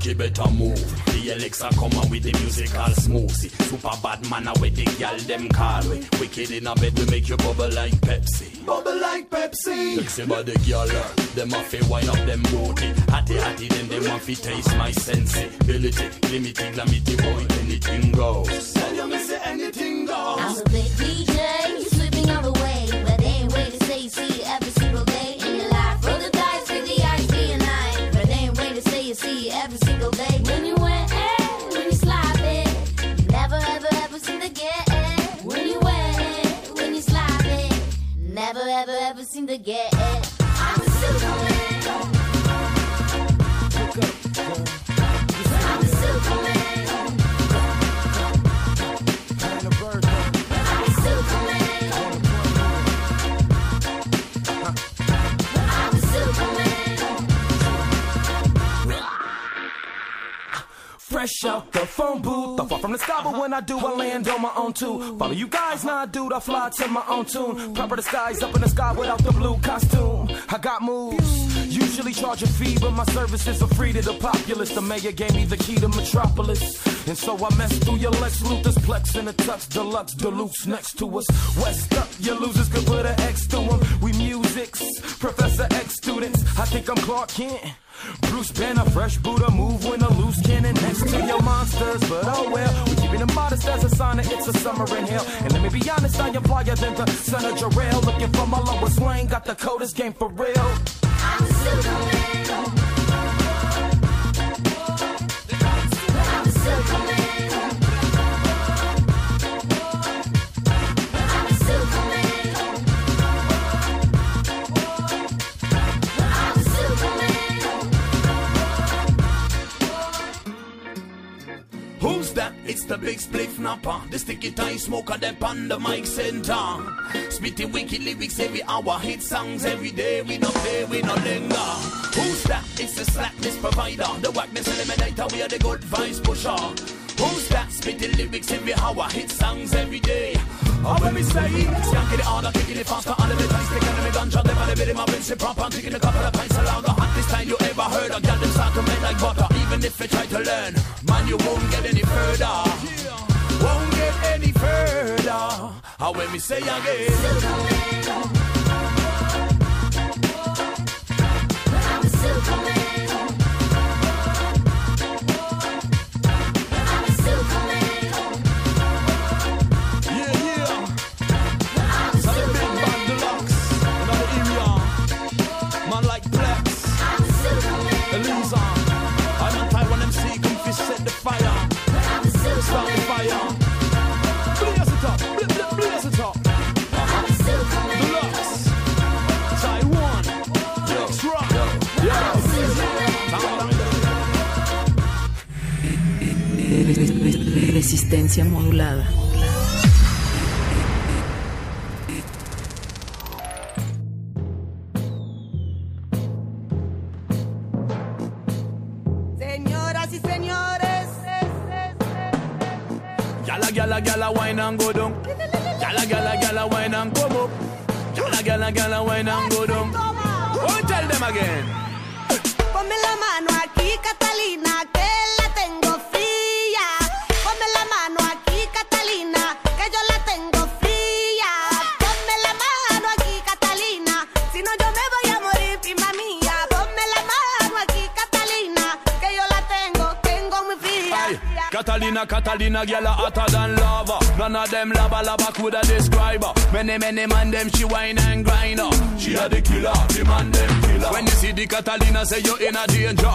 S4: Like it better move? The Alexa come on with the musical smoothie. Super bad man with the gal them call we. Wicked in a bed we make you bubble like Pepsi. Bubble like Pepsi. Sexy body girl, uh, them a fi wine up them booty. Hattie hattie then them a fi taste my sensibility. Limity, glamity boy, anything goes.
S6: I do, I land on my own too. Follow you guys, I do, I fly to my own tune. Proper disguise up in the sky without the blue costume. I got moves, usually charge a fee, but my services are free to the populace. The mayor gave me the key to Metropolis. And so I messed through your Lex Luthor's Plex in a tux deluxe deluxe next to us. West up, your losers could put an X to them. We musics, Professor X students. I think I'm Clark Kent. Bruce Banner, fresh Buddha, move when a loose cannon next to your monsters. But oh well, we keeping it modest as a sign that it's a summer in hell. And let me be honest, I am flyer than the son of Jor-El. Looking for my lowest lane, got the coldest game for real.
S8: I'm Superman.
S4: Spliff napper. The sticky tie smoker, them on the mic center. Spitting wicked lyrics every hour. Hit songs every day. We no play, we no linger. Who's that? It's the slackness provider. The whackness eliminator. We are the good vibes pusher. Who's that? Spitting lyrics every hour. Hit songs every day. Oh, when we say, skanking it harder, kicking it faster, all of the dice, taking them a gunshot, them on the bit my Vince proper, I'm taking a couple of pints along the hottest time you ever heard of. Got them start to make like butter, even if you try to learn, man, you won't get any further. Any further. How when we say again,
S10: Resistencia modulada.
S25: Señoras y señores,
S4: Gala, gala, gala, wine and go down. Gala, gala, gala, wine and come up. Gala, gala, gala, wine and go down. Oh, tell them again.
S25: Catalina, Catalina,
S4: girl a hotter than lava. None of them lava lava coulda describe her. Many, many man them she wine and grind her. She a the killer, the man them killer. When you see the Catalina, say you in a danger.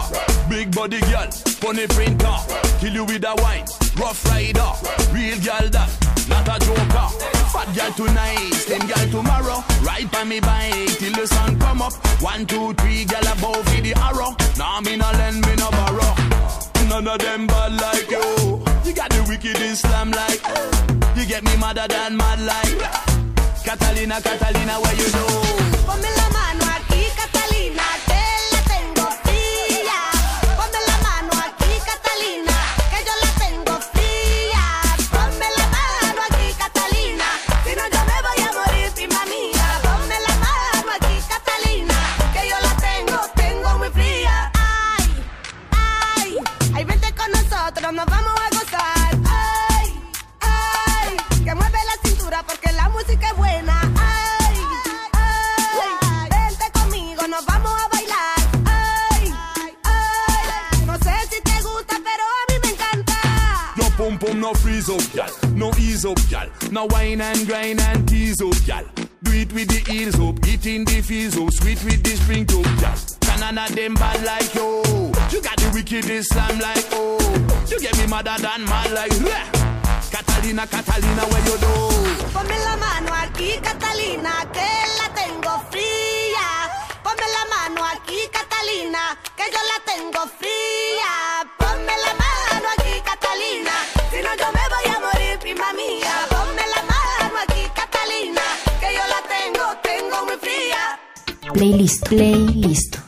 S4: Big body girl, funny printer, kill you with a wine. Rough rider, real girl that, not a joker. Fat girl tonight, slim girl tomorrow. Ride by me bike till the sun come up. One, two, three, girl above for the arrow. Nah, me no lend, me no borrow. None of them bad like you. You got the wickedest slam like. You get me madder than mad like. Catalina, Catalina, where you know?
S25: Ponme la mano aquí, Catalina, no
S4: freeze up, gal. No ease up, gal. No wine and grind and tease up, gal. Do it with the heels up, it in the feels up, sweet with the spring top, gal. Canana them bad like yo. You got the wickedest slam like oh. You get me madder than mad like yeah. Catalina, Catalina, where you do?
S25: Ponme la mano aquí, Catalina, que la tengo fría. Ponme la mano aquí, Catalina, que yo la tengo fría.
S2: Playlist, playlist.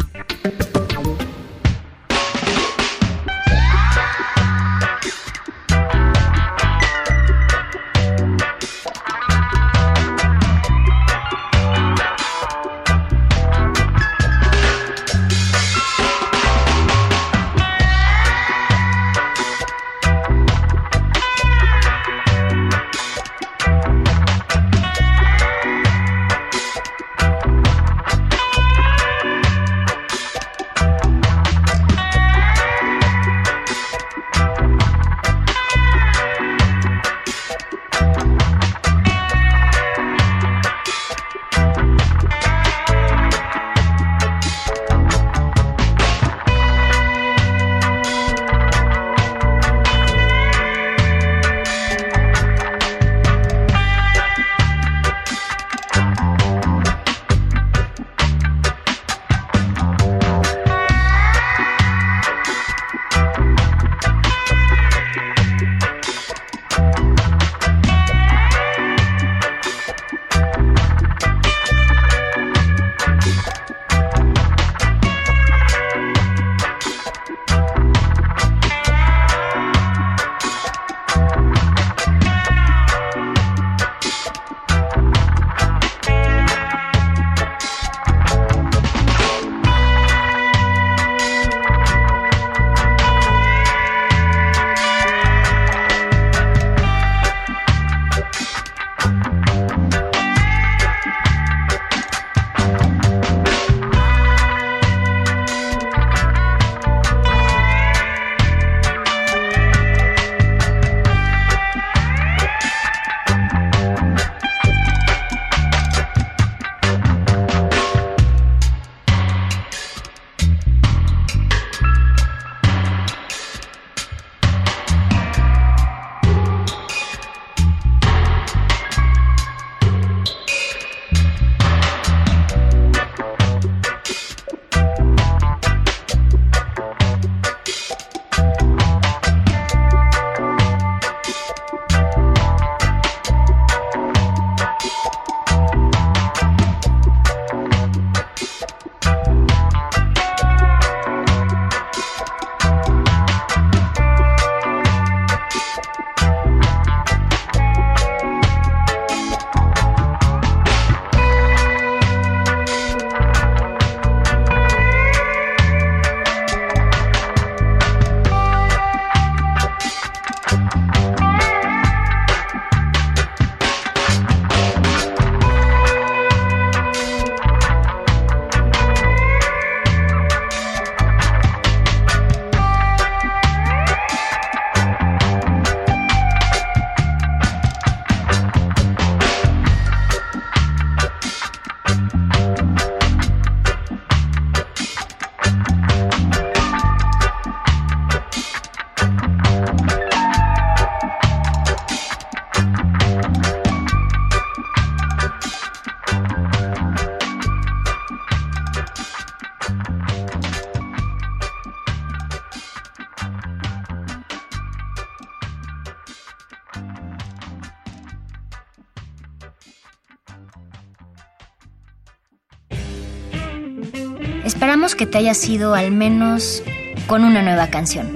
S2: Esperamos que te hayas ido al menos con una nueva canción.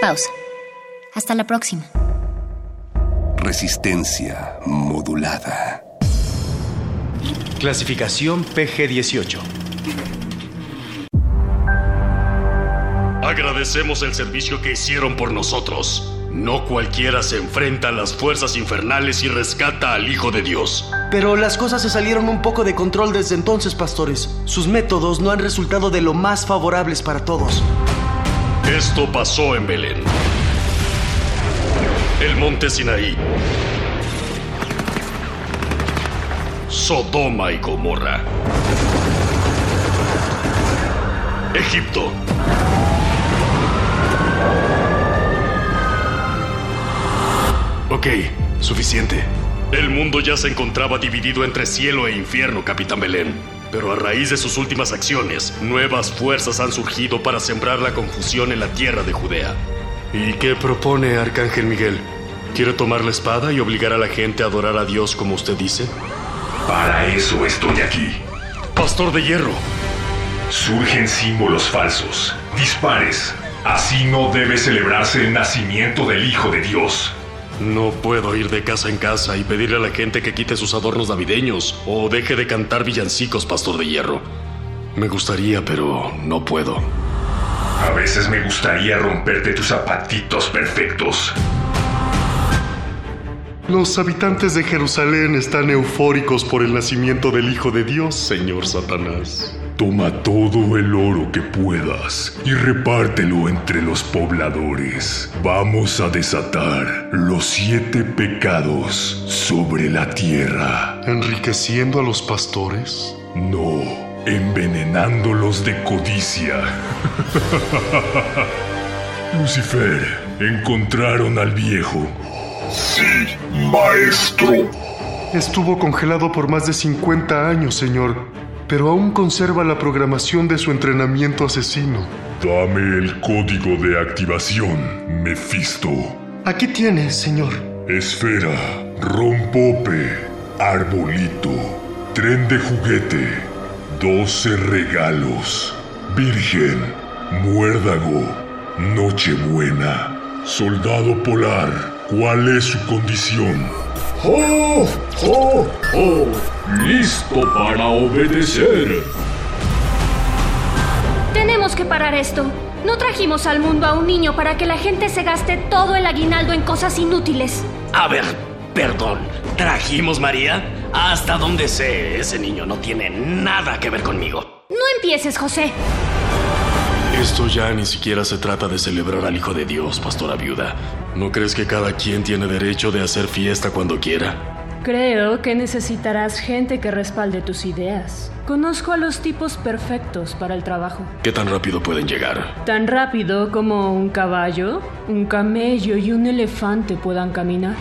S2: Pausa. Hasta la próxima.
S1: Resistencia modulada.
S14: Clasificación PG-18.
S13: Agradecemos el servicio que hicieron por nosotros. No cualquiera se enfrenta a las fuerzas infernales y rescata al Hijo de Dios.
S26: Pero las cosas se salieron un poco de control desde entonces, pastores. Sus métodos no han resultado de lo más favorables para todos.
S13: Esto pasó en Belén. El monte Sinaí. Sodoma y Gomorra. Egipto.
S12: Ok, suficiente.
S13: El mundo ya se encontraba dividido entre cielo e infierno, Capitán Belén. Pero a raíz de sus últimas acciones, nuevas fuerzas han surgido para sembrar la confusión en la tierra de Judea. ¿Y qué propone Arcángel Miguel? ¿Quiere tomar la espada y obligar a la gente a adorar a Dios como usted dice?
S12: Para eso estoy aquí.
S13: Pastor de hierro.
S12: Surgen símbolos falsos, dispares. Así no debe celebrarse el nacimiento del Hijo de Dios.
S13: No puedo ir de casa en casa y pedirle a la gente que quite sus adornos navideños o deje de cantar villancicos, Pastor de Hierro. Me gustaría, pero no puedo.
S12: A veces me gustaría romperte tus zapatitos perfectos.
S21: Los habitantes de Jerusalén están eufóricos por el nacimiento del Hijo de Dios, señor Satanás.
S12: Toma todo el oro que puedas y repártelo entre los pobladores. Vamos a desatar los siete pecados sobre la tierra.
S21: ¿Enriqueciendo a los pastores?
S12: No, envenenándolos de codicia. <laughs> Lucifer, encontraron al viejo.
S21: Sí, maestro. Estuvo congelado por más de 50 años, señor, pero aún conserva la programación de su entrenamiento asesino.
S12: Dame el código de activación, Mephisto.
S21: Aquí tiene, señor.
S12: Esfera, rompope, arbolito, tren de juguete, 12 regalos, virgen, muérdago, nochebuena, soldado polar. ¿Cuál es su condición?
S8: ¡Oh! ¡Oh! ¡Oh! ¡Listo para obedecer!
S27: Tenemos que parar esto. No trajimos al mundo a un niño para que la gente se gaste todo el aguinaldo en cosas inútiles.
S28: A ver, perdón. ¿Trajimos María? Hasta donde sé, ese niño no tiene nada que ver conmigo.
S27: No empieces, José.
S13: Esto ya ni siquiera se trata de celebrar al Hijo de Dios, pastora viuda. ¿No crees que cada quien tiene derecho de hacer fiesta cuando quiera?
S29: Creo que necesitarás gente que respalde tus ideas. Conozco a los tipos perfectos para el trabajo.
S13: ¿Qué tan rápido pueden llegar?
S29: Tan rápido como un caballo, un camello y un elefante puedan caminar.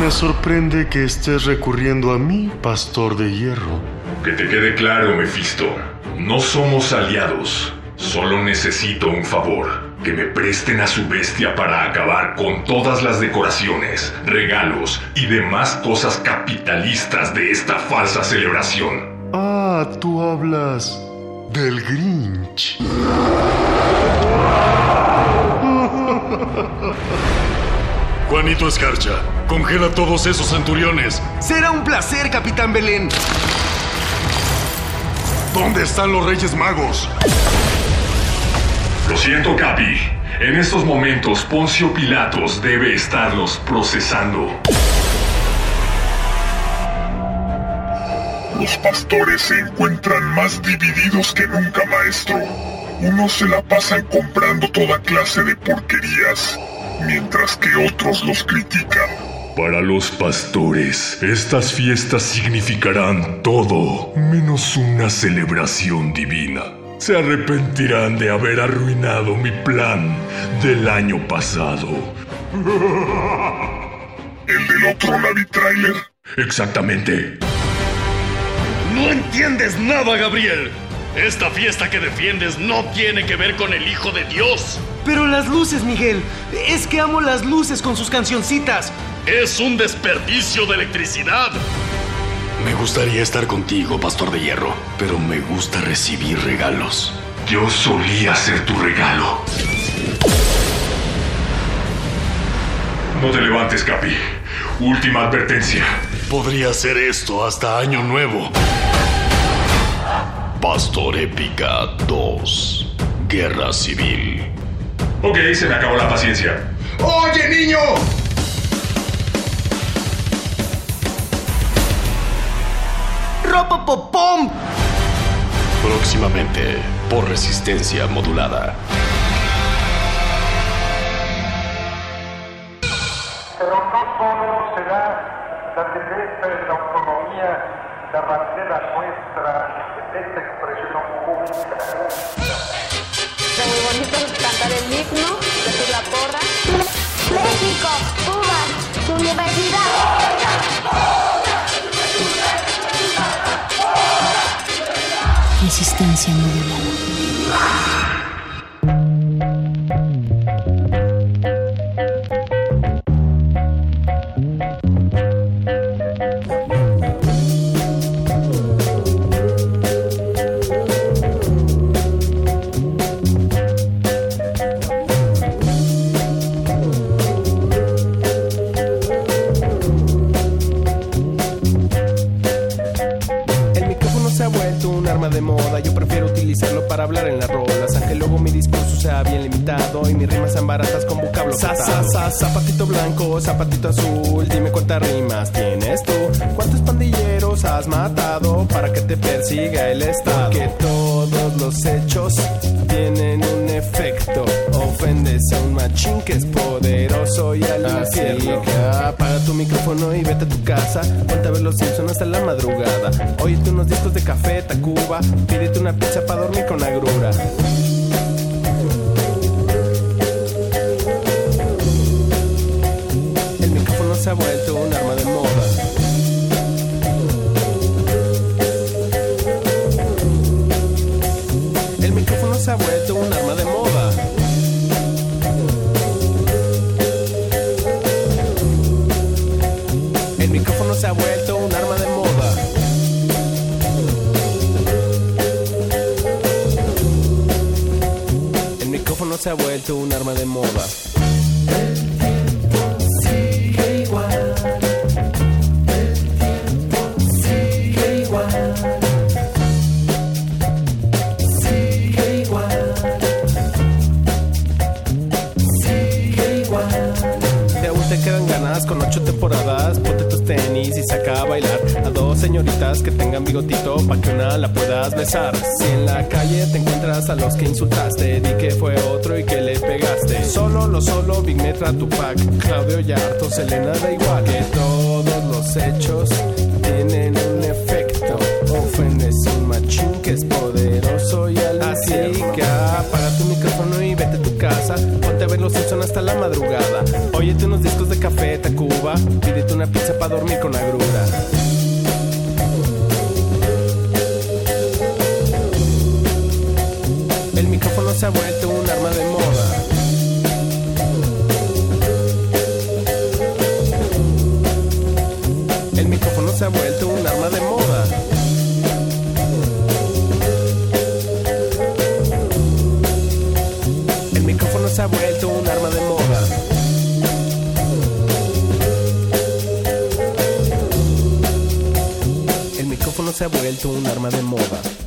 S21: Me sorprende que estés recurriendo a mí, pastor de hierro.
S12: Que te quede claro, Mephisto. No somos aliados. Solo necesito un favor. Que me presten a su bestia para acabar con todas las decoraciones, regalos y demás cosas capitalistas de esta falsa celebración.
S21: Ah, tú hablas del Grinch. <laughs>
S13: Juanito Escarcha, congela todos esos centuriones.
S26: Será un placer, Capitán Belén.
S21: ¿Dónde están los Reyes Magos?
S12: Lo siento, Capi. En estos momentos, Poncio Pilatos debe estarlos procesando.
S30: Los pastores se encuentran más divididos que nunca, maestro. Unos se la pasan comprando toda clase de porquerías, mientras que otros los critican.
S12: Para los pastores, estas fiestas significarán todo, menos una celebración divina. Se arrepentirán de haber arruinado mi plan del año pasado. <laughs>
S30: ¿El del otro Navi Trailer?
S12: Exactamente.
S13: No entiendes nada, Gabriel. Esta fiesta que defiendes no tiene que ver con el Hijo de Dios.
S26: Pero las luces, Miguel. Es que amo las luces con sus cancioncitas.
S13: Es un desperdicio de electricidad.
S28: Me gustaría estar contigo, Pastor de Hierro, pero me gusta recibir regalos.
S12: Yo solía ser tu regalo. No te levantes, Capi. Última advertencia.
S13: Podría ser esto hasta Año Nuevo.
S28: Pastor Épica 2. Guerra Civil.
S12: Ok, se me acabó la paciencia.
S7: ¡Oye, niño!
S26: ¡Ropopopom!
S28: Próximamente, por resistencia modulada.
S31: Pero no solo será la defensa de la autonomía la bandera nuestra de esta expresión pública.
S32: Está muy bonito cantar el himno, decir la porra.
S25: México, Cuba, tu universidad.
S2: Resistencia modulada.
S33: Utilizarlo para hablar en las rolas. Aunque luego mi discurso sea bien limitado y mis rimas sean baratas con vocablo sa, sa, sa, Zapatito blanco, zapatito azul. Dime cuántas rimas tienes tú. ¿Cuántos pandilleros has matado para que te persiga el Estado? Que todos los hechos tienen un efecto. Ofendes a un machín que es poderoso y al
S26: Así
S33: infierno. que apaga tu micrófono y vete a tu casa. Ponte a ver los Simpsons hasta la madrugada. Óyete unos discos de café, Tacuba. Pídete una pizza para dormir con agrura. El micrófono se ha vuelto a los que insultaste, di que fue otro y que le pegaste. Solo lo solo, Big Metra, Tupac, Claudio Yarto, Selena, da igual. Que todos los hechos tienen un efecto. Ofendes un machín que es poderoso y al Así que apaga tu micrófono y vete a tu casa. Ponte a ver los Simpson hasta la madrugada. Óyete unos discos de café, Tacuba. Pídete una pizza para dormir con agrura. Se ha vuelto un arma de moda.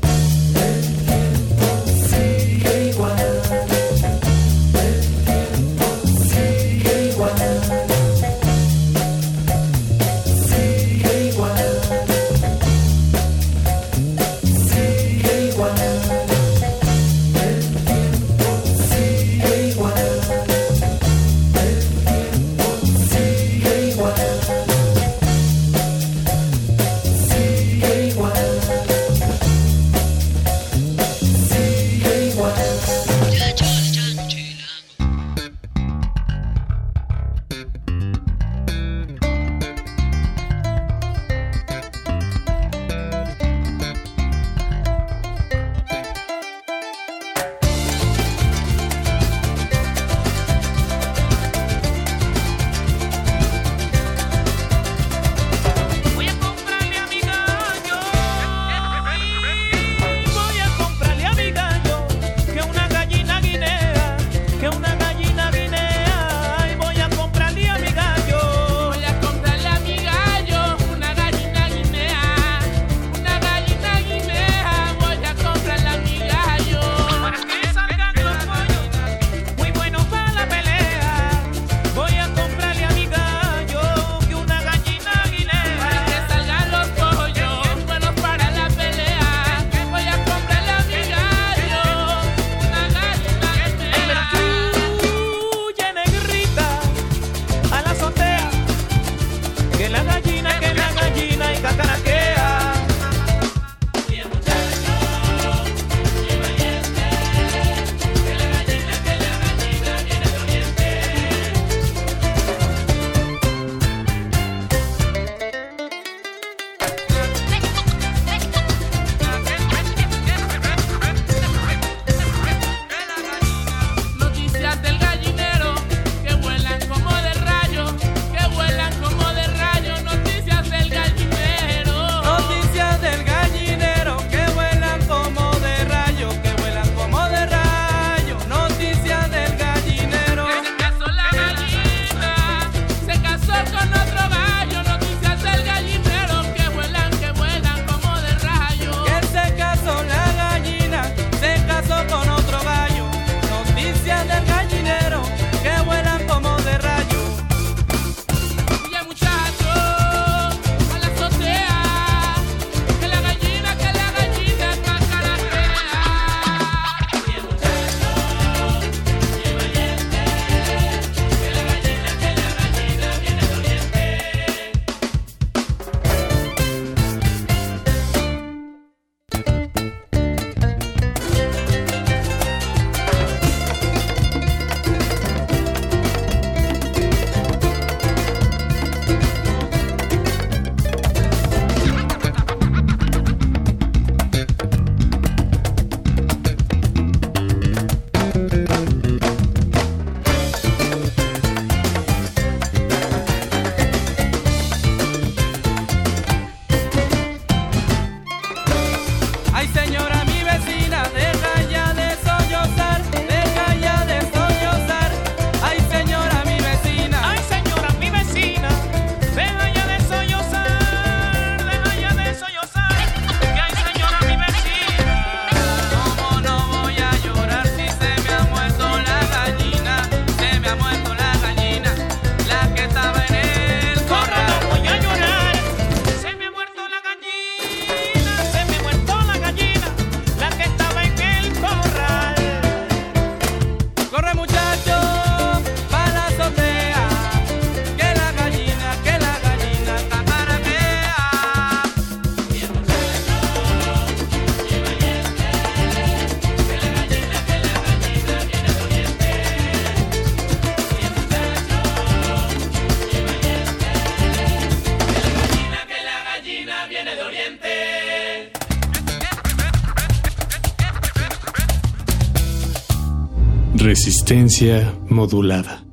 S26: Resistencia modulada.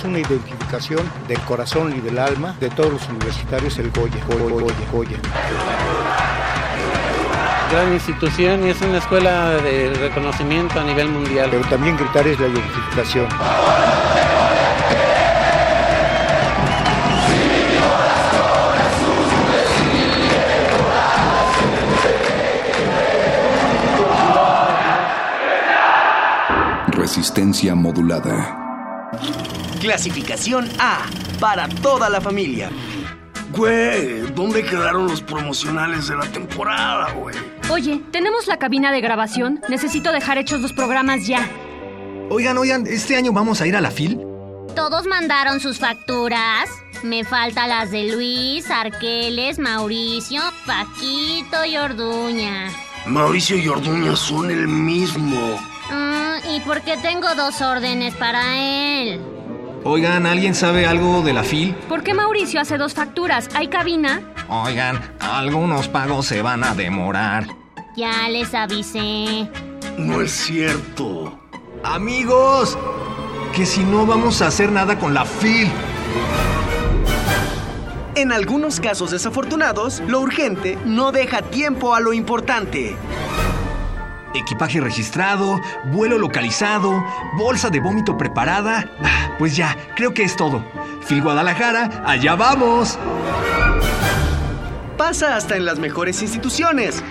S34: Es una identificación del corazón y del alma de todos los universitarios el Goya, Goya, Goya, Goya.
S35: Gran institución y es una escuela de reconocimiento a nivel mundial.
S34: Pero también gritar es la identificación.
S1: Resistencia modulada.
S36: Clasificación A, para toda la familia.
S6: Güey, ¿dónde quedaron los promocionales de la temporada, güey?
S27: Oye, tenemos la cabina de grabación. Necesito dejar hechos los programas ya.
S11: Oigan, oigan, ¿este año vamos a ir a la FIL?
S37: ¿Todos mandaron sus facturas? Me faltan las de Luis, Arqueles, Mauricio, Paquito y Orduña.
S6: Mauricio y Orduña son el mismo.
S37: Mm, ¿Y por qué tengo dos órdenes para él?
S11: Oigan, ¿alguien sabe algo de la FIL?
S27: ¿Por qué Mauricio hace dos facturas? ¿Hay cabina?
S11: Oigan, algunos pagos se van a demorar.
S37: Ya les avisé.
S6: No es cierto.
S11: Amigos, que si no vamos a hacer nada con la FIL.
S36: En algunos casos desafortunados, lo urgente no deja tiempo a lo importante.
S11: Equipaje registrado, vuelo localizado, bolsa de vómito preparada. Ah, Pues ya, creo que es todo. Phil Guadalajara, allá vamos.
S36: Pasa hasta en las mejores instituciones.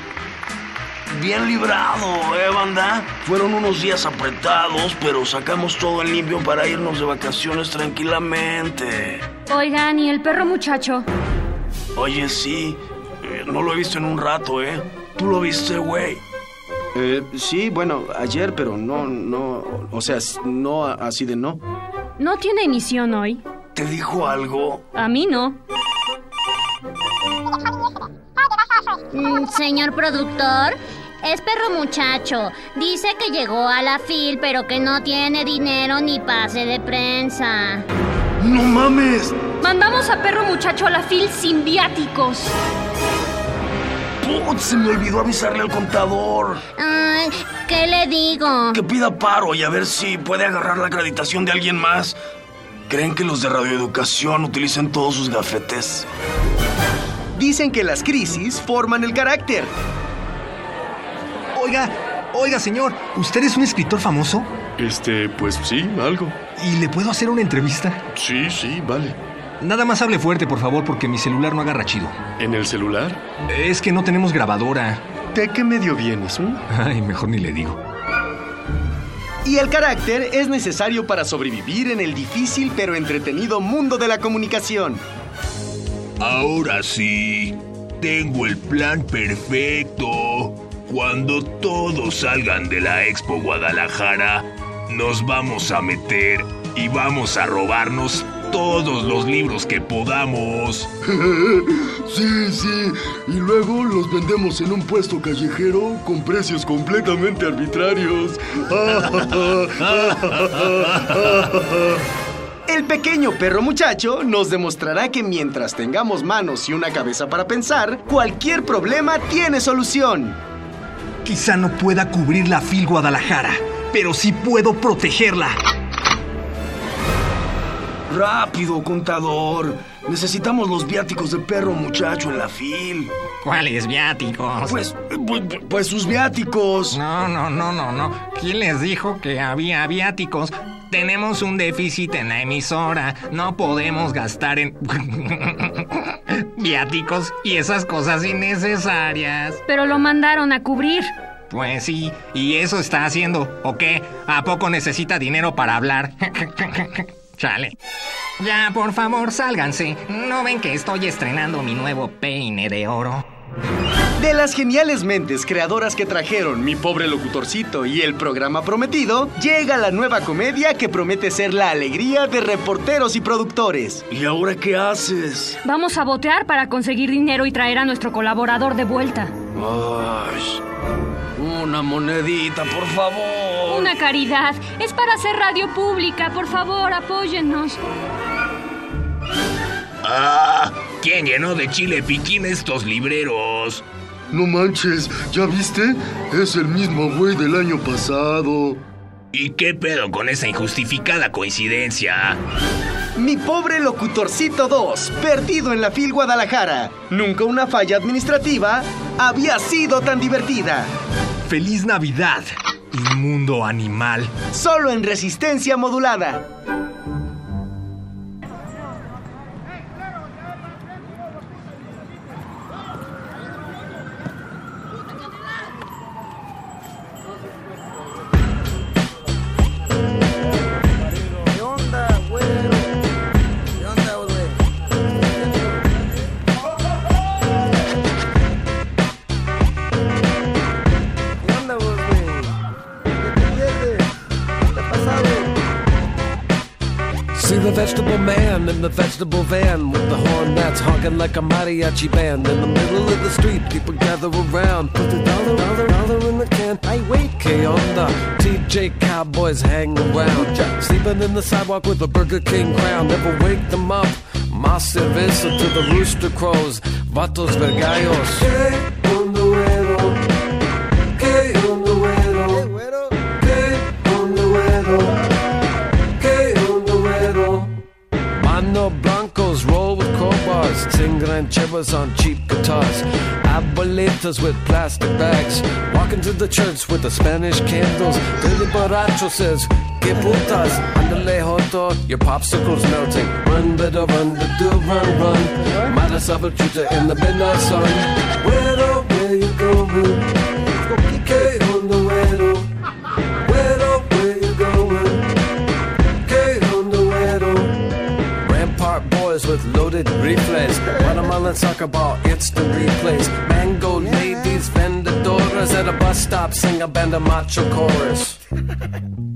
S6: Bien librado, ¿eh, banda? Fueron unos días apretados, pero sacamos todo en limpio para irnos de vacaciones tranquilamente.
S27: Oigan, ¿y el perro muchacho?
S6: Oye, sí, eh, no lo he visto en un rato, ¿eh? ¿Tú lo viste, güey?
S38: Eh, sí, bueno, ayer, pero no, no, o sea, no así de no.
S27: ¿No tiene emisión hoy?
S6: ¿Te dijo algo?
S27: A mí no.
S37: Mm, Señor productor, Es perro muchacho. Dice que llegó a la FIL, pero que no tiene dinero ni pase de prensa.
S28: ¡No mames!
S27: Mandamos a perro muchacho a la FIL sin viáticos.
S28: Putz, se me olvidó avisarle al contador.
S37: Ay, ¿qué le digo?
S28: Que pida paro y a ver si puede agarrar la acreditación de alguien más. ¿Creen que los de radioeducación utilicen todos sus gafetes?
S36: Dicen que las crisis forman el carácter.
S39: Oiga, oiga, señor, ¿usted es un escritor famoso?
S13: Este, pues sí, algo.
S39: ¿Y le puedo hacer una entrevista?
S13: Sí, sí, vale.
S39: Nada más hable fuerte, por favor, porque mi celular no agarra chido.
S13: ¿En el celular?
S39: Es que no tenemos grabadora.
S13: ¿De qué medio vienes? eh?
S39: Ay, mejor ni le digo.
S36: Y el carácter es necesario para sobrevivir en el difícil pero entretenido mundo de la comunicación.
S40: Ahora sí, tengo el plan perfecto. Cuando todos salgan de la Expo Guadalajara, nos vamos a meter y vamos a robarnos todos los libros que podamos. <laughs>
S41: sí, sí. Y luego los vendemos en un puesto callejero con precios completamente arbitrarios. <laughs>
S36: El pequeño perro muchacho nos demostrará que mientras tengamos manos y una cabeza para pensar, cualquier problema tiene solución.
S39: Quizá no pueda cubrir la FIL Guadalajara, pero sí puedo protegerla.
S28: Rápido, contador. Necesitamos los viáticos de perro muchacho en la fil.
S39: ¿Cuáles viáticos?
S28: Pues, pues, pues sus viáticos.
S39: No, no, no, no, no. ¿Quién les dijo que había viáticos? Tenemos un déficit en la emisora. No podemos gastar en <laughs> viáticos y esas cosas innecesarias.
S27: Pero lo mandaron a cubrir.
S39: Pues sí, y eso está haciendo, ¿o qué? ¿A poco necesita dinero para hablar? <laughs> Chale. Ya, por favor, sálganse. ¿No ven que estoy estrenando mi nuevo peine de oro?
S36: De las geniales mentes creadoras que trajeron Mi pobre locutorcito y el programa prometido, llega la nueva comedia que promete ser la alegría de reporteros y productores.
S28: ¿Y ahora qué haces?
S27: Vamos a botear para conseguir dinero y traer a nuestro colaborador de vuelta.
S28: Ay, una monedita, por favor.
S27: Una caridad. Es para hacer radio pública. Por favor, apóyennos.
S40: Ah, ¿quién llenó de chile piquín estos libreros?
S41: No manches, ¿ya viste? Es el mismo güey del año pasado.
S40: ¿Y qué pedo con esa injustificada coincidencia?
S36: Mi pobre locutorcito 2, perdido en la FIL Guadalajara. Nunca una falla administrativa había sido tan divertida.
S39: ¡Feliz Navidad! Inmundo animal.
S36: Solo en resistencia modulada.
S42: Vegetable van with the horn that's honking like a mariachi band. In the middle of the street, people gather around. Put the dollar, dollar, dollar in the can. Hey, wait, K on the TJ Cowboys hang around. Sleeping in the sidewalk with a Burger King crown. Never wake them up. Más cerveza to the rooster crows. Vatos vergallos. Oh, crowbars, sing rancheras on cheap guitars. Abuelitas with plastic bags, walking to the church with the Spanish candles. Billy Borracho says, Que putas, andale joto, your popsicle's melting. Run, better run, but do run, run. Mara Salvatrucha in the midnight sun. Güero, where you going? Boys with loaded reflex. Watermelon soccer ball, it's the replays. Mango ladies, vendedoras at a bus stop sing a band of macho chorus. <laughs>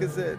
S43: new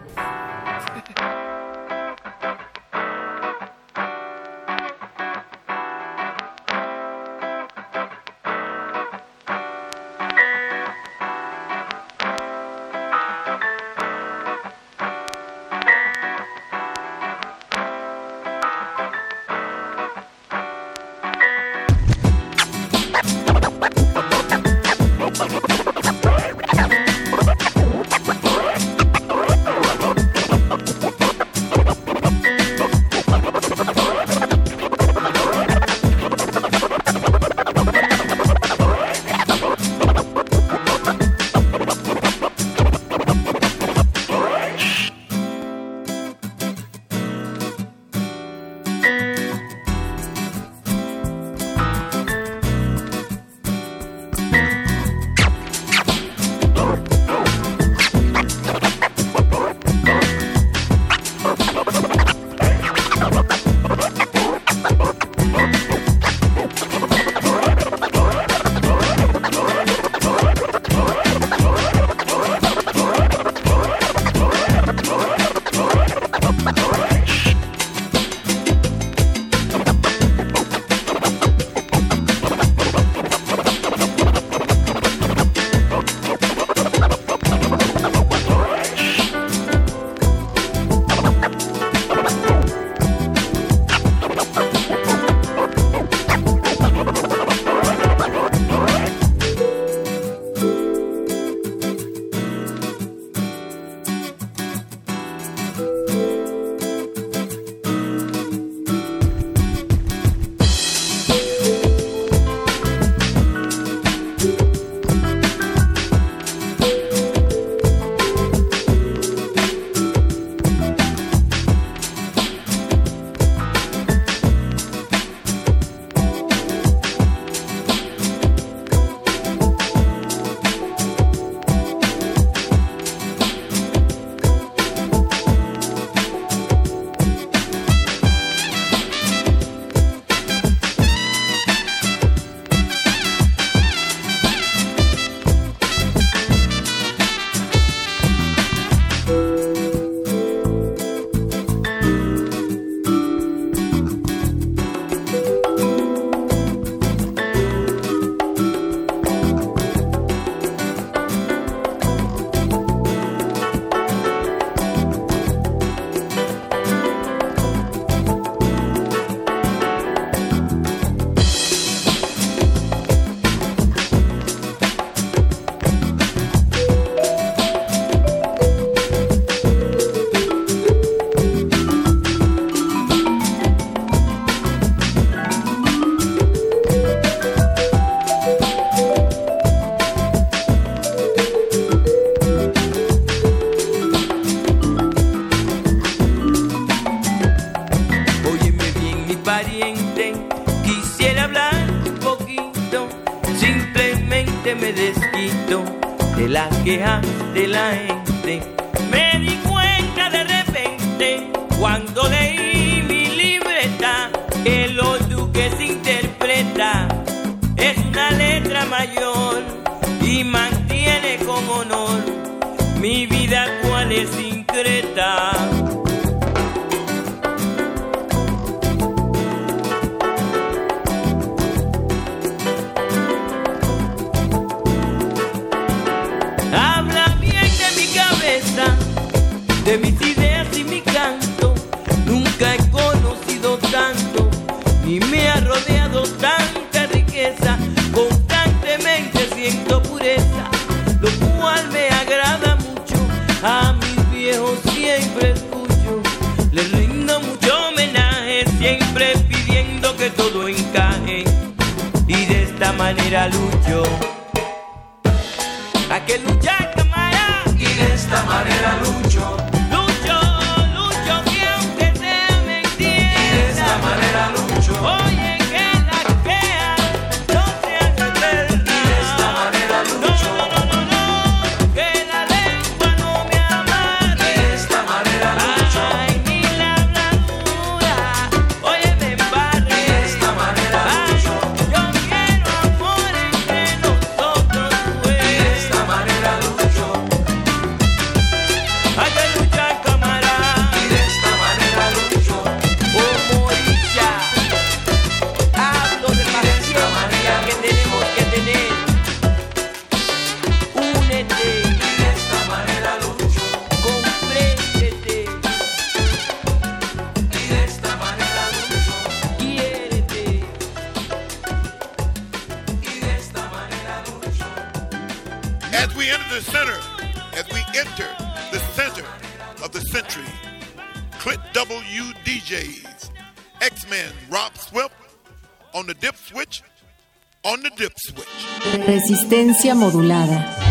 S44: Resistencia modulada.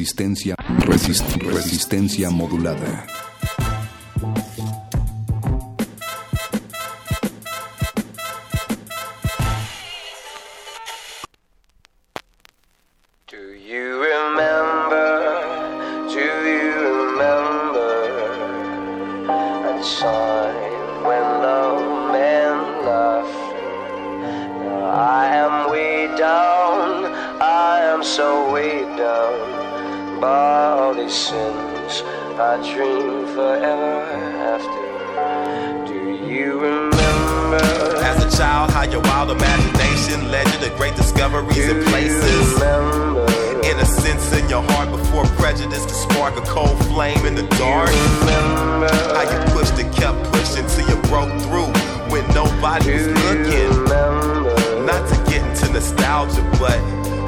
S1: Resistencia, resist- resistencia modulada.
S45: Do you sins I dream forever after. Do you remember?
S46: As a child, how your wild imagination led you to great discoveries and places. Innocence in your heart before prejudice to spark a cold flame in the dark. How you pushed and kept pushing till you broke through when nobody was looking. Not to get into nostalgia, but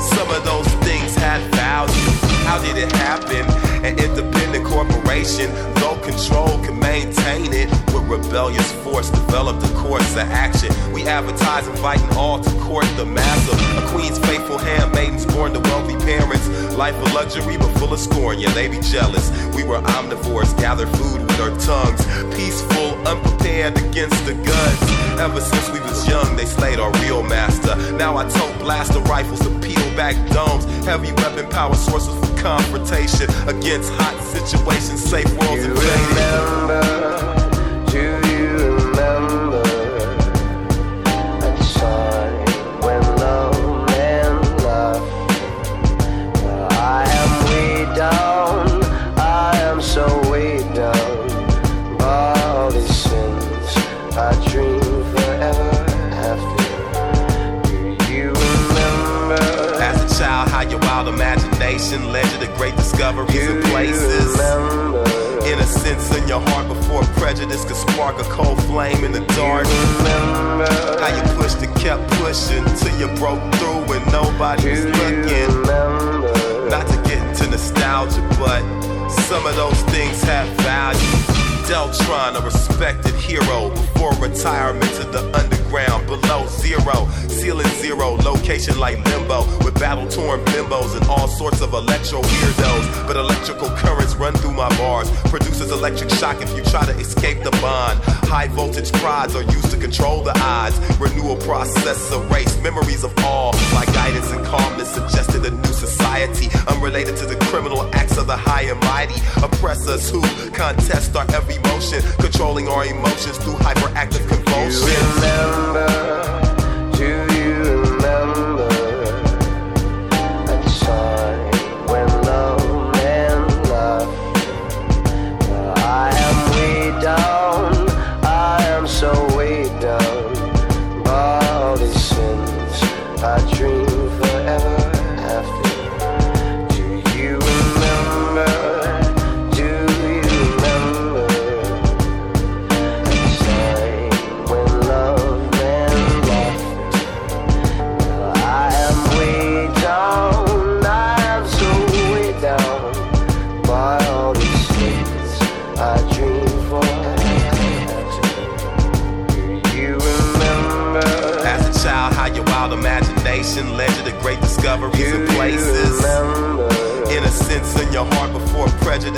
S46: some of those things had value. How did it happen? An independent corporation, though control can maintain it. With rebellious force, developed the course of action. We advertise inviting all to court the master. A queen's faithful handmaidens born to wealthy parents. Life of luxury, but full of scorn. Yeah, they be jealous. We were omnivores, gathered food with our tongues. Peaceful, unprepared against the guns. Ever since we was young, they slayed our real master. Now I tote blaster rifles to peel back domes. Heavy weapon power sources confrontation against hot situations. Safe worlds invaded. Discoveries and places. Innocence in your heart before prejudice could spark a cold flame in the dark. How you pushed and kept pushing till you broke through when nobody was looking. Not to get into nostalgia, but some of those things have value. Deltron, a respected hero, before retirement to the underground, below zero, ceiling zero, location like limbo, with battle torn bimbos and all sorts of electro weirdos. But electrical currents run through my bars, produces electric shock if you try to escape the bond. High voltage prods are used to control the eyes, Renewal process erase memories of all. My guidance and calmness suggested a new society, unrelated to the criminal acts of the high and mighty. Oppressors who contest our every motion, controlling our emotions through hyperactive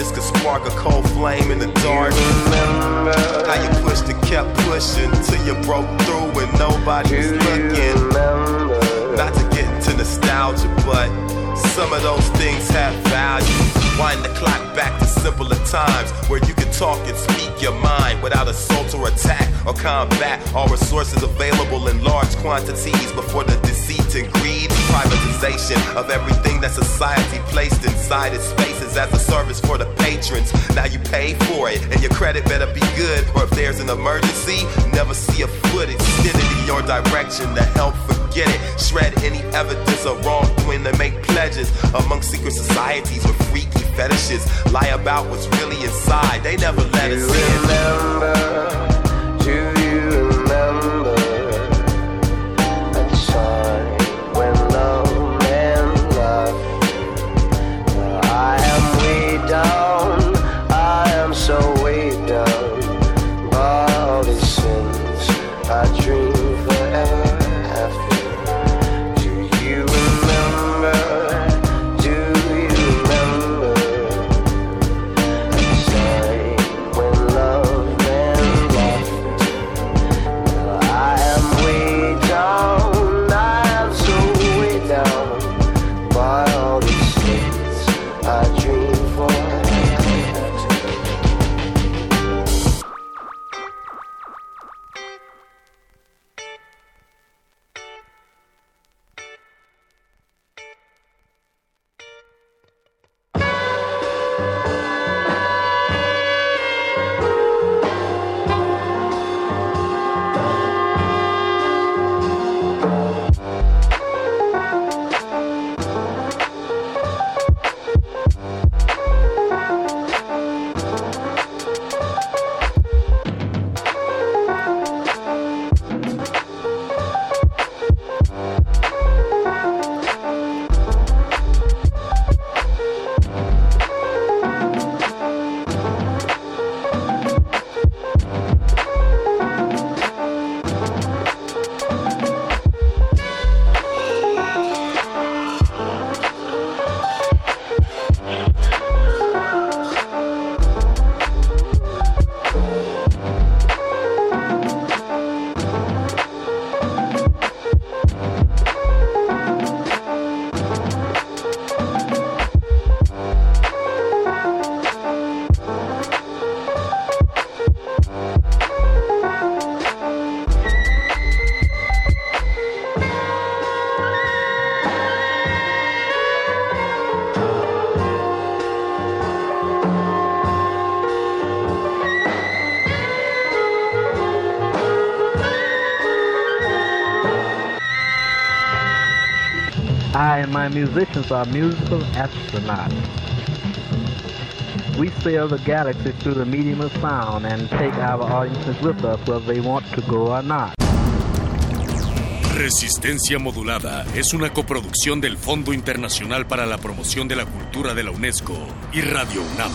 S46: prejudice could spark a cold flame in the dark. How you pushed and kept pushing till you broke through when nobody was looking. Not to get into nostalgia, but some of those things have value. Wind the clock back to simpler times where you could talk and speak your mind without assault or attack or combat. All resources available in large quantities before the deceit and greed. Privatization of everything that society placed inside its spaces as a service for the patrons. Now you pay for it, and your credit better be good. Or if there's an emergency, never see a foot extended in your direction to help forget it. Shred any evidence of wrongdoing to make pledges among secret societies with freaky fetishes. Lie about what's really inside. They never let us in.
S45: You My musicians are musical astronauts. We sail the galaxy through the medium of sound and take our audiences with us whether they want to go or not.
S13: Resistencia Modulada es una coproducción del Fondo Internacional para la Promoción de la Cultura de la UNESCO y Radio UNAM.